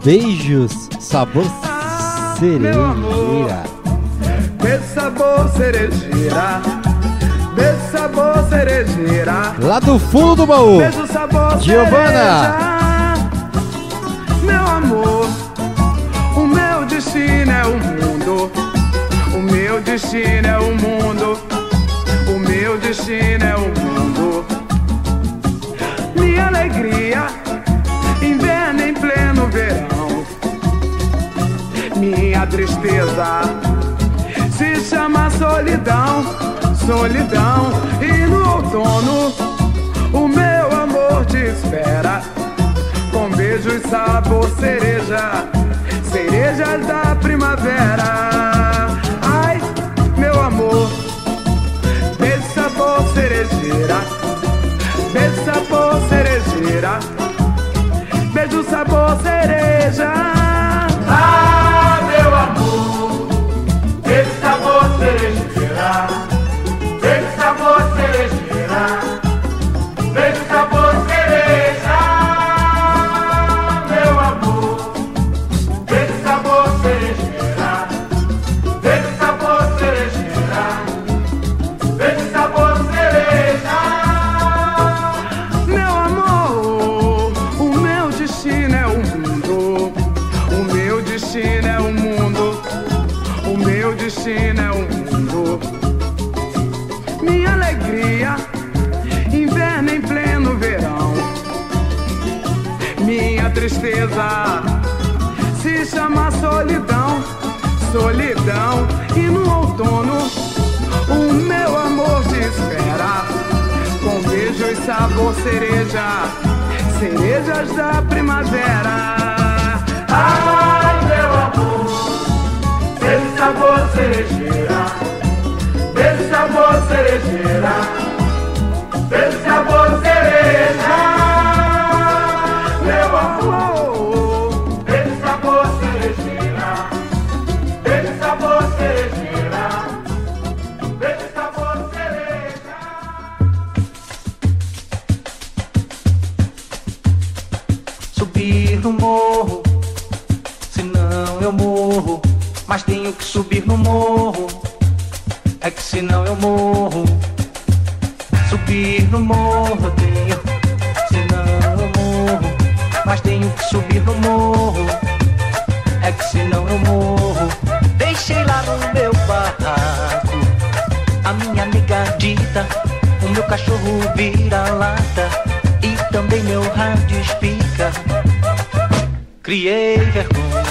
Beijos, sabor cerejeira. Beijo sabor cerejeira. Beijo sabor cerejeira. Lá do fundo do baú. Beijo sabor Giovana. cereja. Sabor cereja, cerejas da primavera. Ai, meu amor, beijo sabor cerejeira, beijo sabor cerejeira, beijo sabor cereja. Subir no morro, é que senão eu morro. Subir no morro tenho, senão eu morro. Mas tenho que subir no morro, é que senão eu morro. Deixei lá no meu barraco a minha negadita, o meu cachorro vira-lata e também meu rádio espica. Criei vergonha,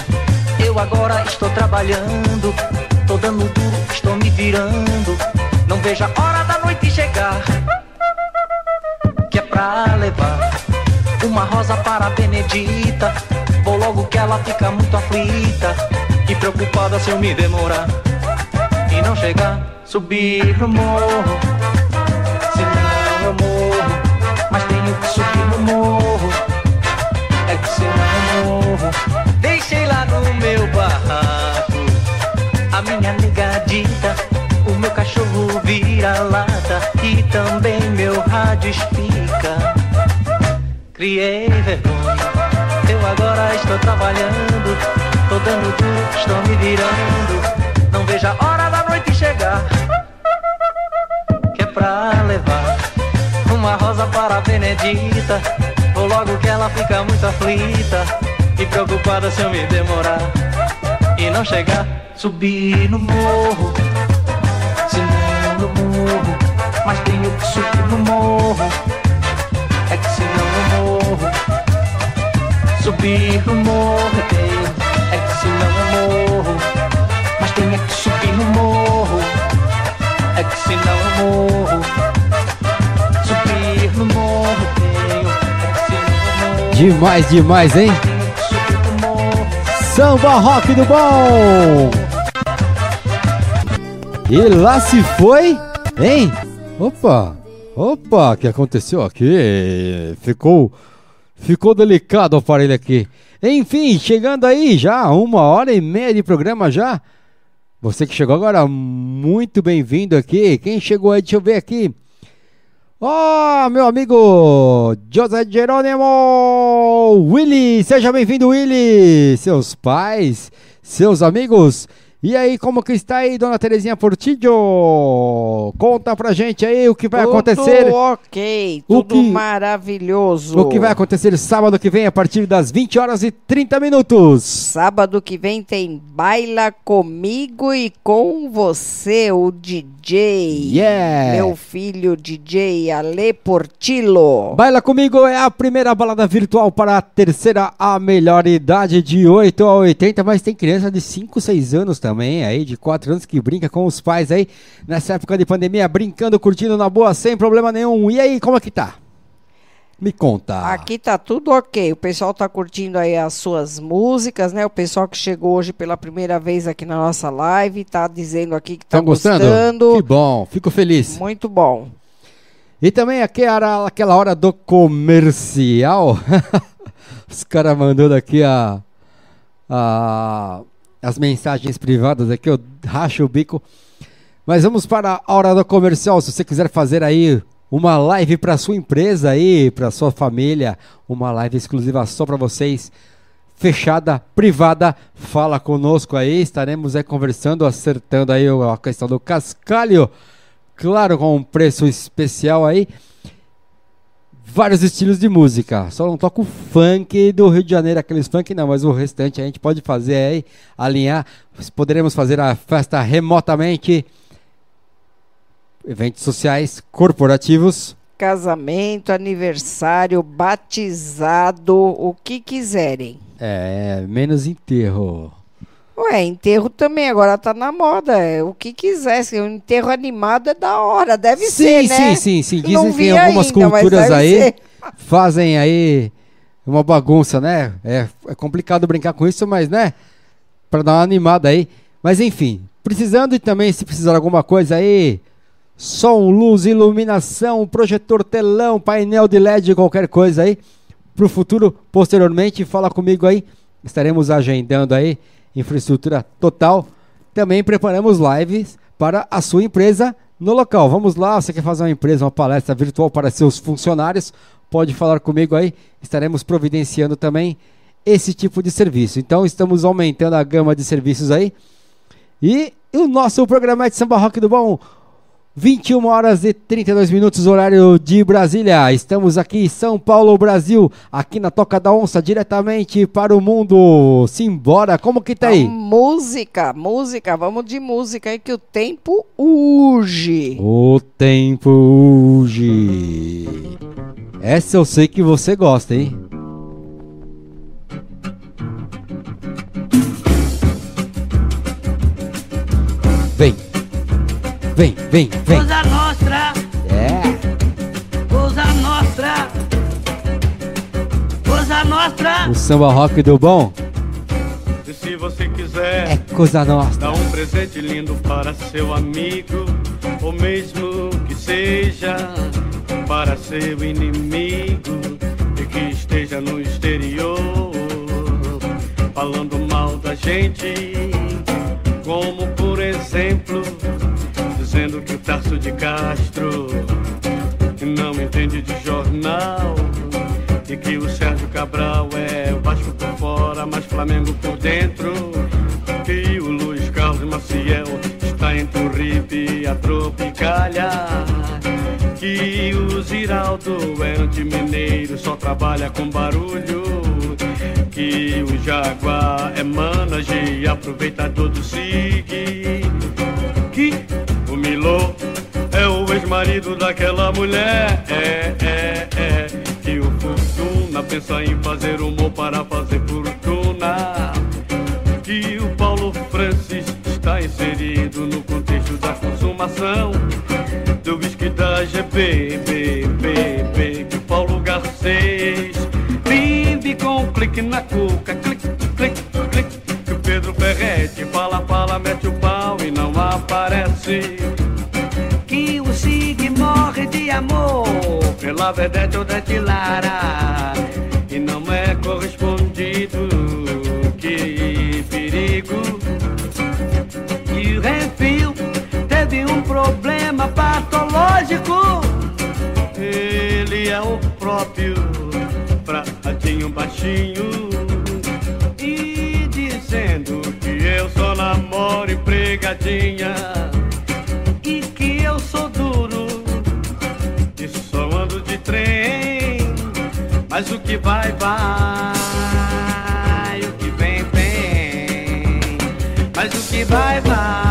eu agora estou trabalhando, tô dando duro, estou me virando. Não vejo a hora da noite chegar, que é pra levar uma rosa para a Benedita. Vou logo que ela fica muito aflita e preocupada se eu me demorar e não chegar, subir no morro. Senão eu morro, mas tenho que subir no morro. Vira-lata e também meu rádio espica. Criei vergonha, eu agora estou trabalhando, tô dando duro, estou me virando. Não vejo a hora da noite chegar, que é pra levar uma rosa para a Benedita. Vou logo que ela fica muito aflita e preocupada se eu me demorar e não chegar. Subir no morro, mas tenho que subir no morro. É que senão eu morro. Subir no morro tenho, é que senão eu morro. Mas tenho que subir no morro, é que senão eu morro. Subir no morro tenho, é que senão eu morro. Demais, demais, hein? Samba Rock do Bom! E lá se foi, hein? Opa, opa, o que aconteceu aqui? Ficou, ficou delicado o aparelho aqui. Enfim, chegando aí já, uma hora e meia de programa já. Você que chegou agora, muito bem-vindo aqui. Quem chegou aí, deixa eu ver aqui. Ó, meu amigo José Jerônimo Willy, seja bem-vindo, Willy. Seus pais, seus amigos. E aí, como que está aí, dona Terezinha Portillo? Conta pra gente aí o que vai Tudo acontecer. ok, O tudo que- maravilhoso. O que vai acontecer sábado que vem a partir das 20 horas e 30 minutos. Sábado que vem tem Baila Comigo e com você, o DJ. Yeah. Meu filho DJ Ale Portillo. Baila comigo é a primeira balada virtual para a terceira a melhor idade de 8 a 80, mas tem criança de 5, 6 anos também aí, de 4 anos que brinca com os pais aí nessa época de pandemia, brincando, curtindo na boa, sem problema nenhum. E aí, como é que tá? Me conta. Aqui tá tudo ok. O pessoal tá curtindo aí as suas músicas, né? O pessoal que chegou hoje pela primeira vez aqui na nossa live tá dizendo aqui que tá gostando? gostando. Que bom, fico feliz. Muito bom. E também aqui era aquela hora do comercial. Os caras mandando aqui a, a- as mensagens privadas aqui, eu racho o bico. Mas vamos para a hora do comercial. Se você quiser fazer aí uma live para sua empresa aí, para sua família, uma live exclusiva só para vocês, fechada, privada, fala conosco aí, estaremos aí conversando, acertando aí a questão do cascalho. Claro, com um preço especial aí. Vários estilos de música. Só não toco funk do Rio de Janeiro, aqueles funk não, mas o restante a gente pode fazer aí, alinhar. Poderemos fazer a festa remotamente. Eventos sociais, corporativos. Casamento, aniversário, batizado, o que quiserem. É, menos enterro. Ué, enterro também agora tá na moda. É, o que quiser. Se um enterro animado é da hora, deve sim, ser, né? sim, sim, sim. Dizem Não que tem algumas ainda, culturas aí ser. fazem aí uma bagunça, né? É, é complicado brincar com isso, mas né? Pra dar uma animada aí. Mas enfim, precisando e também se precisar de alguma coisa aí, som, luz, iluminação, projetor, telão, painel de LED, qualquer coisa aí, pro futuro, posteriormente, fala comigo aí. Estaremos agendando aí infraestrutura total. Também preparamos lives para a sua empresa no local. Vamos lá, você quer fazer uma empresa, uma palestra virtual para seus funcionários? Pode falar comigo aí. Estaremos providenciando também esse tipo de serviço. Então estamos aumentando a gama de serviços aí. E o nosso programa é de Samba Rock do Bom, 21 horas e 32 minutos, horário de Brasília. Estamos aqui em São Paulo, Brasil, aqui na Toca da Onça, diretamente para o mundo. Simbora, como que tá aí? Então, música, música, vamos de música aí que o tempo urge. O tempo urge. Essa eu sei que você gosta, hein? Vem, vem, vem, vem. Cosa nostra, É, cosa nostra, cosa nostra. o samba rock do bom E se você quiser é coisa nossa. Dá um presente lindo para seu amigo, ou mesmo que seja para seu inimigo e que esteja no exterior, falando mal da gente, como por exemplo, dizendo que o Tarso de Castro não entende de jornal. E que o Sérgio Cabral é Vasco por fora, mas Flamengo por dentro. Que o Luiz Carlos Maciel está entre o Rip e a Tropicália. Que o Ziraldo é anti-mineiro, só trabalha com barulho. Que o Jaguar é manager e aproveitador do SIG. Que Milô é o ex-marido daquela mulher. É, é, é. Que o Fortuna pensa em fazer humor para fazer fortuna. Que o Paulo Francis está inserido no contexto da consumação do whisky da GB, B, B, B. Que o Paulo Garcês vive com um clique na cuca, clique, clique, clique. Que o Pedro Ferretti fala, fala, mete o e aparece. Que o Sig morre de amor pela Vedete ou Dete Lara e não é correspondido. Que perigo! E o Refil teve um problema patológico. próprio, pratinho baixinho, eu só namoro empregadinha. E que eu sou duro e só ando de trem, mas o que vai, vai, o que vem, vem, mas o que vai, vai,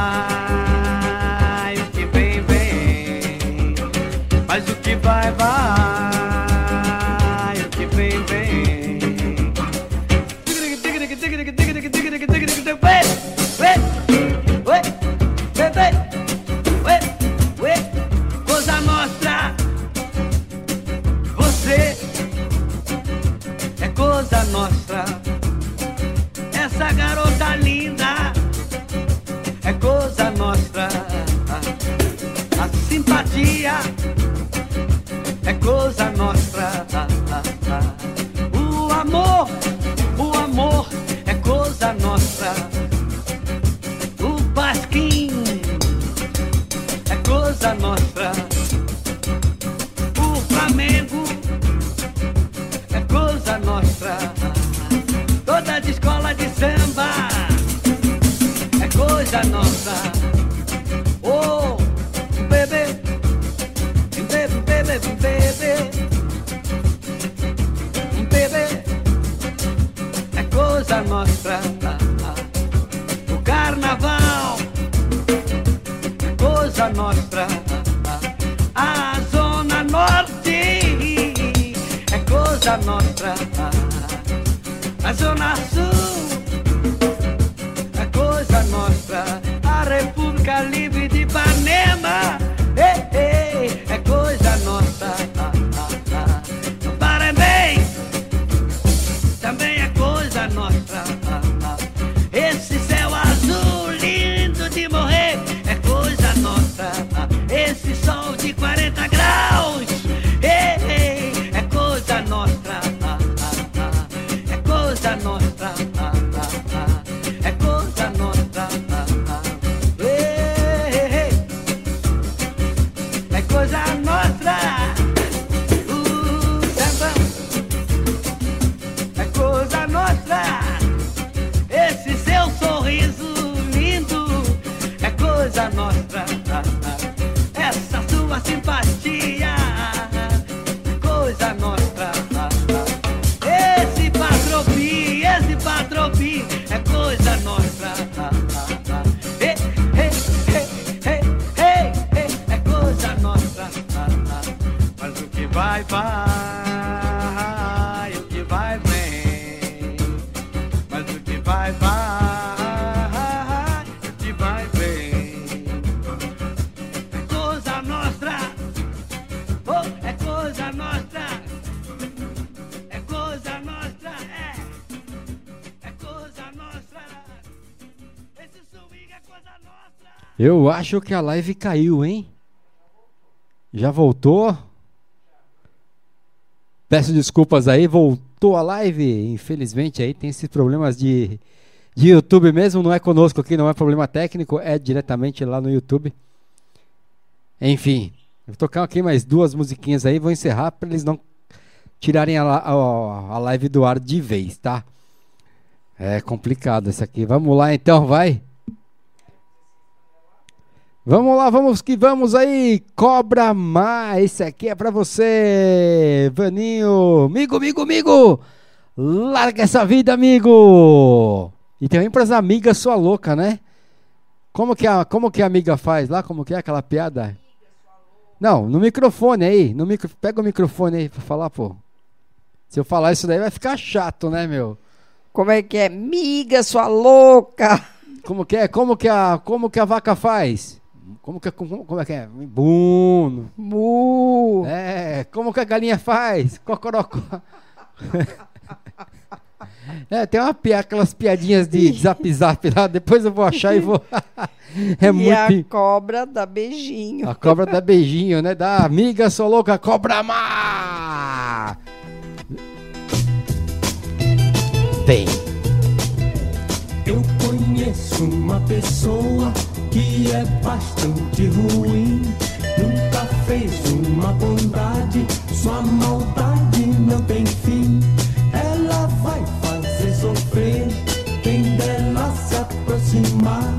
Eu acho que a live caiu, hein? Já voltou? Peço desculpas aí, voltou a live. Infelizmente aí tem esses problemas de, de YouTube mesmo, não é conosco aqui, não é problema técnico, é diretamente lá no YouTube. Enfim, vou tocar aqui mais duas musiquinhas aí, vou encerrar para eles não tirarem a, a, a live do ar de vez, tá? É complicado isso aqui. Vamos lá então, vai. Vamos lá, vamos que vamos aí. Cobra Mais, esse aqui é pra você, Vaninho. Amigo, amigo, amigo. Larga essa vida, amigo. E também pras amigas sua louca, né? Como que a, como que a amiga faz lá? Como que é aquela piada? Não, no microfone aí, no micro, pega o microfone aí pra falar, pô. Se eu falar isso daí vai ficar chato, né, meu? Como é que é? Miga, sua louca! Como que é? Como que a, como que a vaca faz? Como que, como, como é que é? Bum. Mu. É, como que a galinha faz? Cocorocó. É, tem uma, pi- aquelas piadinhas de zap zap lá, depois eu vou achar e vou. é e muito. a cobra dá beijinho. A cobra dá beijinho, né? Da amiga, sou louca, cobra má! Vem. Eu conheço uma pessoa que é bastante ruim. Nunca fez uma bondade, Sua maldade não tem fim. Ela vai fazer sofrer quem dela se aproximar.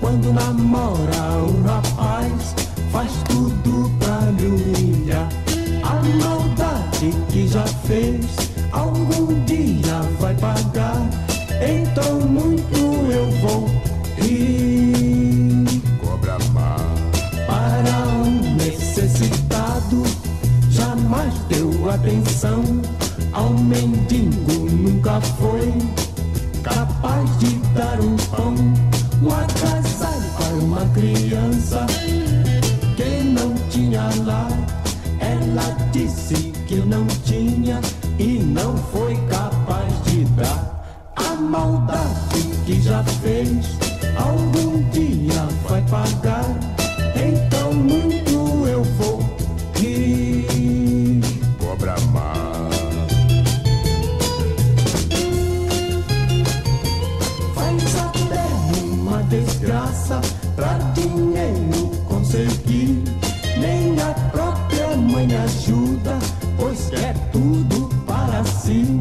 Quando namora o rapaz, faz tudo pra lhe humilhar. A maldade que já fez, algum dia vai pagar. Então muito eu vou jamais deu atenção. Ao mendigo nunca foi capaz de dar um pão, um agasalho para uma criança que não tinha lá. Ela disse que não tinha e não foi capaz de dar. A maldade que já fez, algum dia vai pagar. Então muito desgraça pra dinheiro conseguir. Nem a própria mãe ajuda, pois quer tudo para si.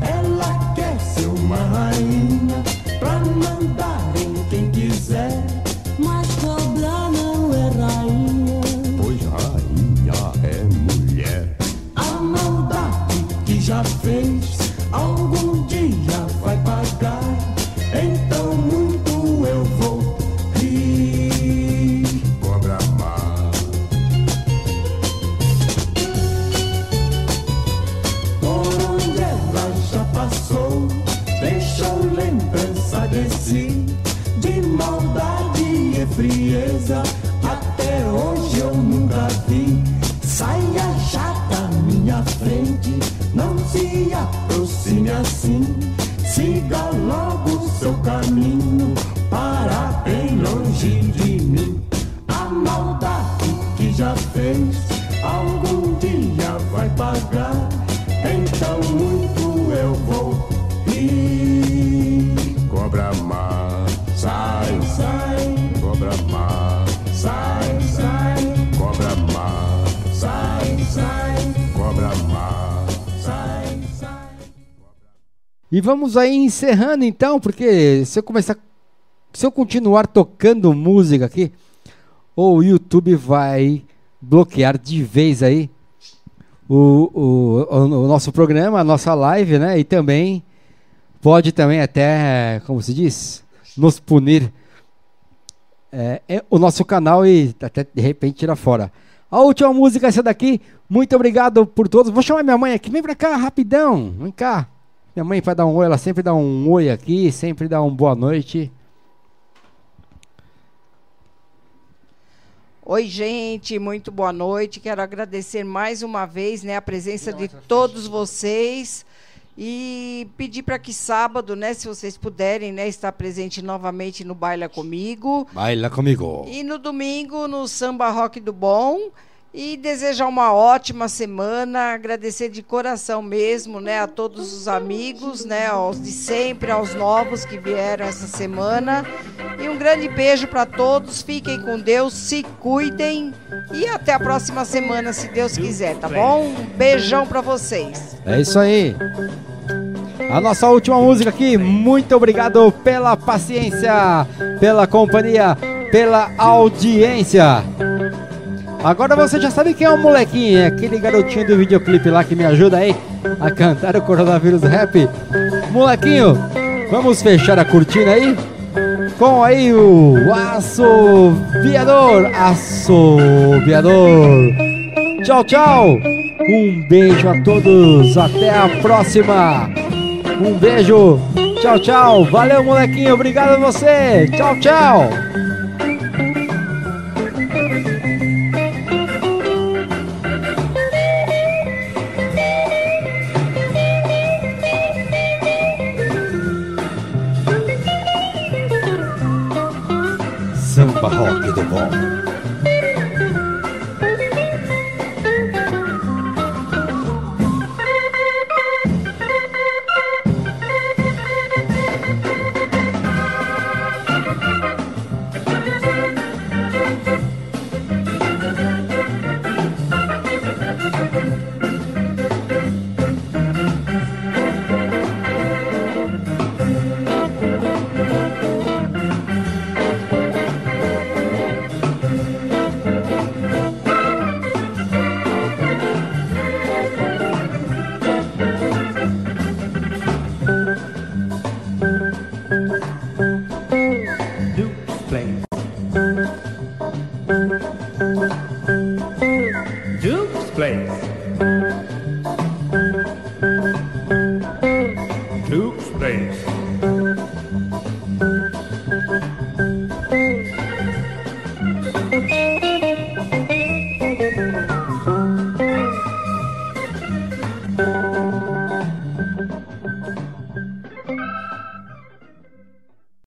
Ela quer ser uma rainha pra mandar E vamos aí encerrando então, porque se eu começar. Se eu continuar tocando música aqui, o YouTube vai bloquear de vez aí o, o, o, nosso programa, a nossa live, né? E também pode também até, como se diz, nos punir é, é o nosso canal e até de repente tirar fora. A última música é essa daqui. Muito obrigado por todos. Vou chamar minha mãe aqui. Vem pra cá, rapidão. Vem cá. Minha mãe vai dar um oi. Ela sempre dá um oi aqui. Sempre dá um boa noite. Oi, gente, muito boa noite. Quero agradecer mais uma vez né, a presença de todos vocês e pedir para que sábado, né, se vocês puderem, né, estar presente novamente no Baila Comigo. Baila comigo. E no domingo, no Samba Rock do Bom. E desejar uma ótima semana, agradecer de coração mesmo, né, a todos os amigos, né, aos de sempre, aos novos que vieram essa semana. E um grande beijo para todos, fiquem com Deus, se cuidem e até a próxima semana, se Deus quiser, tá bom? Um beijão para vocês. É isso aí. A nossa última música aqui. Muito obrigado pela paciência, pela companhia, pela audiência. Agora você já sabe quem é o molequinho, é aquele garotinho do videoclipe lá que me ajuda aí a cantar o Coronavírus Rap. Molequinho, vamos fechar a cortina aí com aí o assoviador, assoviador. Tchau, tchau. Um beijo a todos, até a próxima. Um beijo. Tchau, tchau. Valeu, molequinho. Obrigado a você. Tchau, tchau. Rock do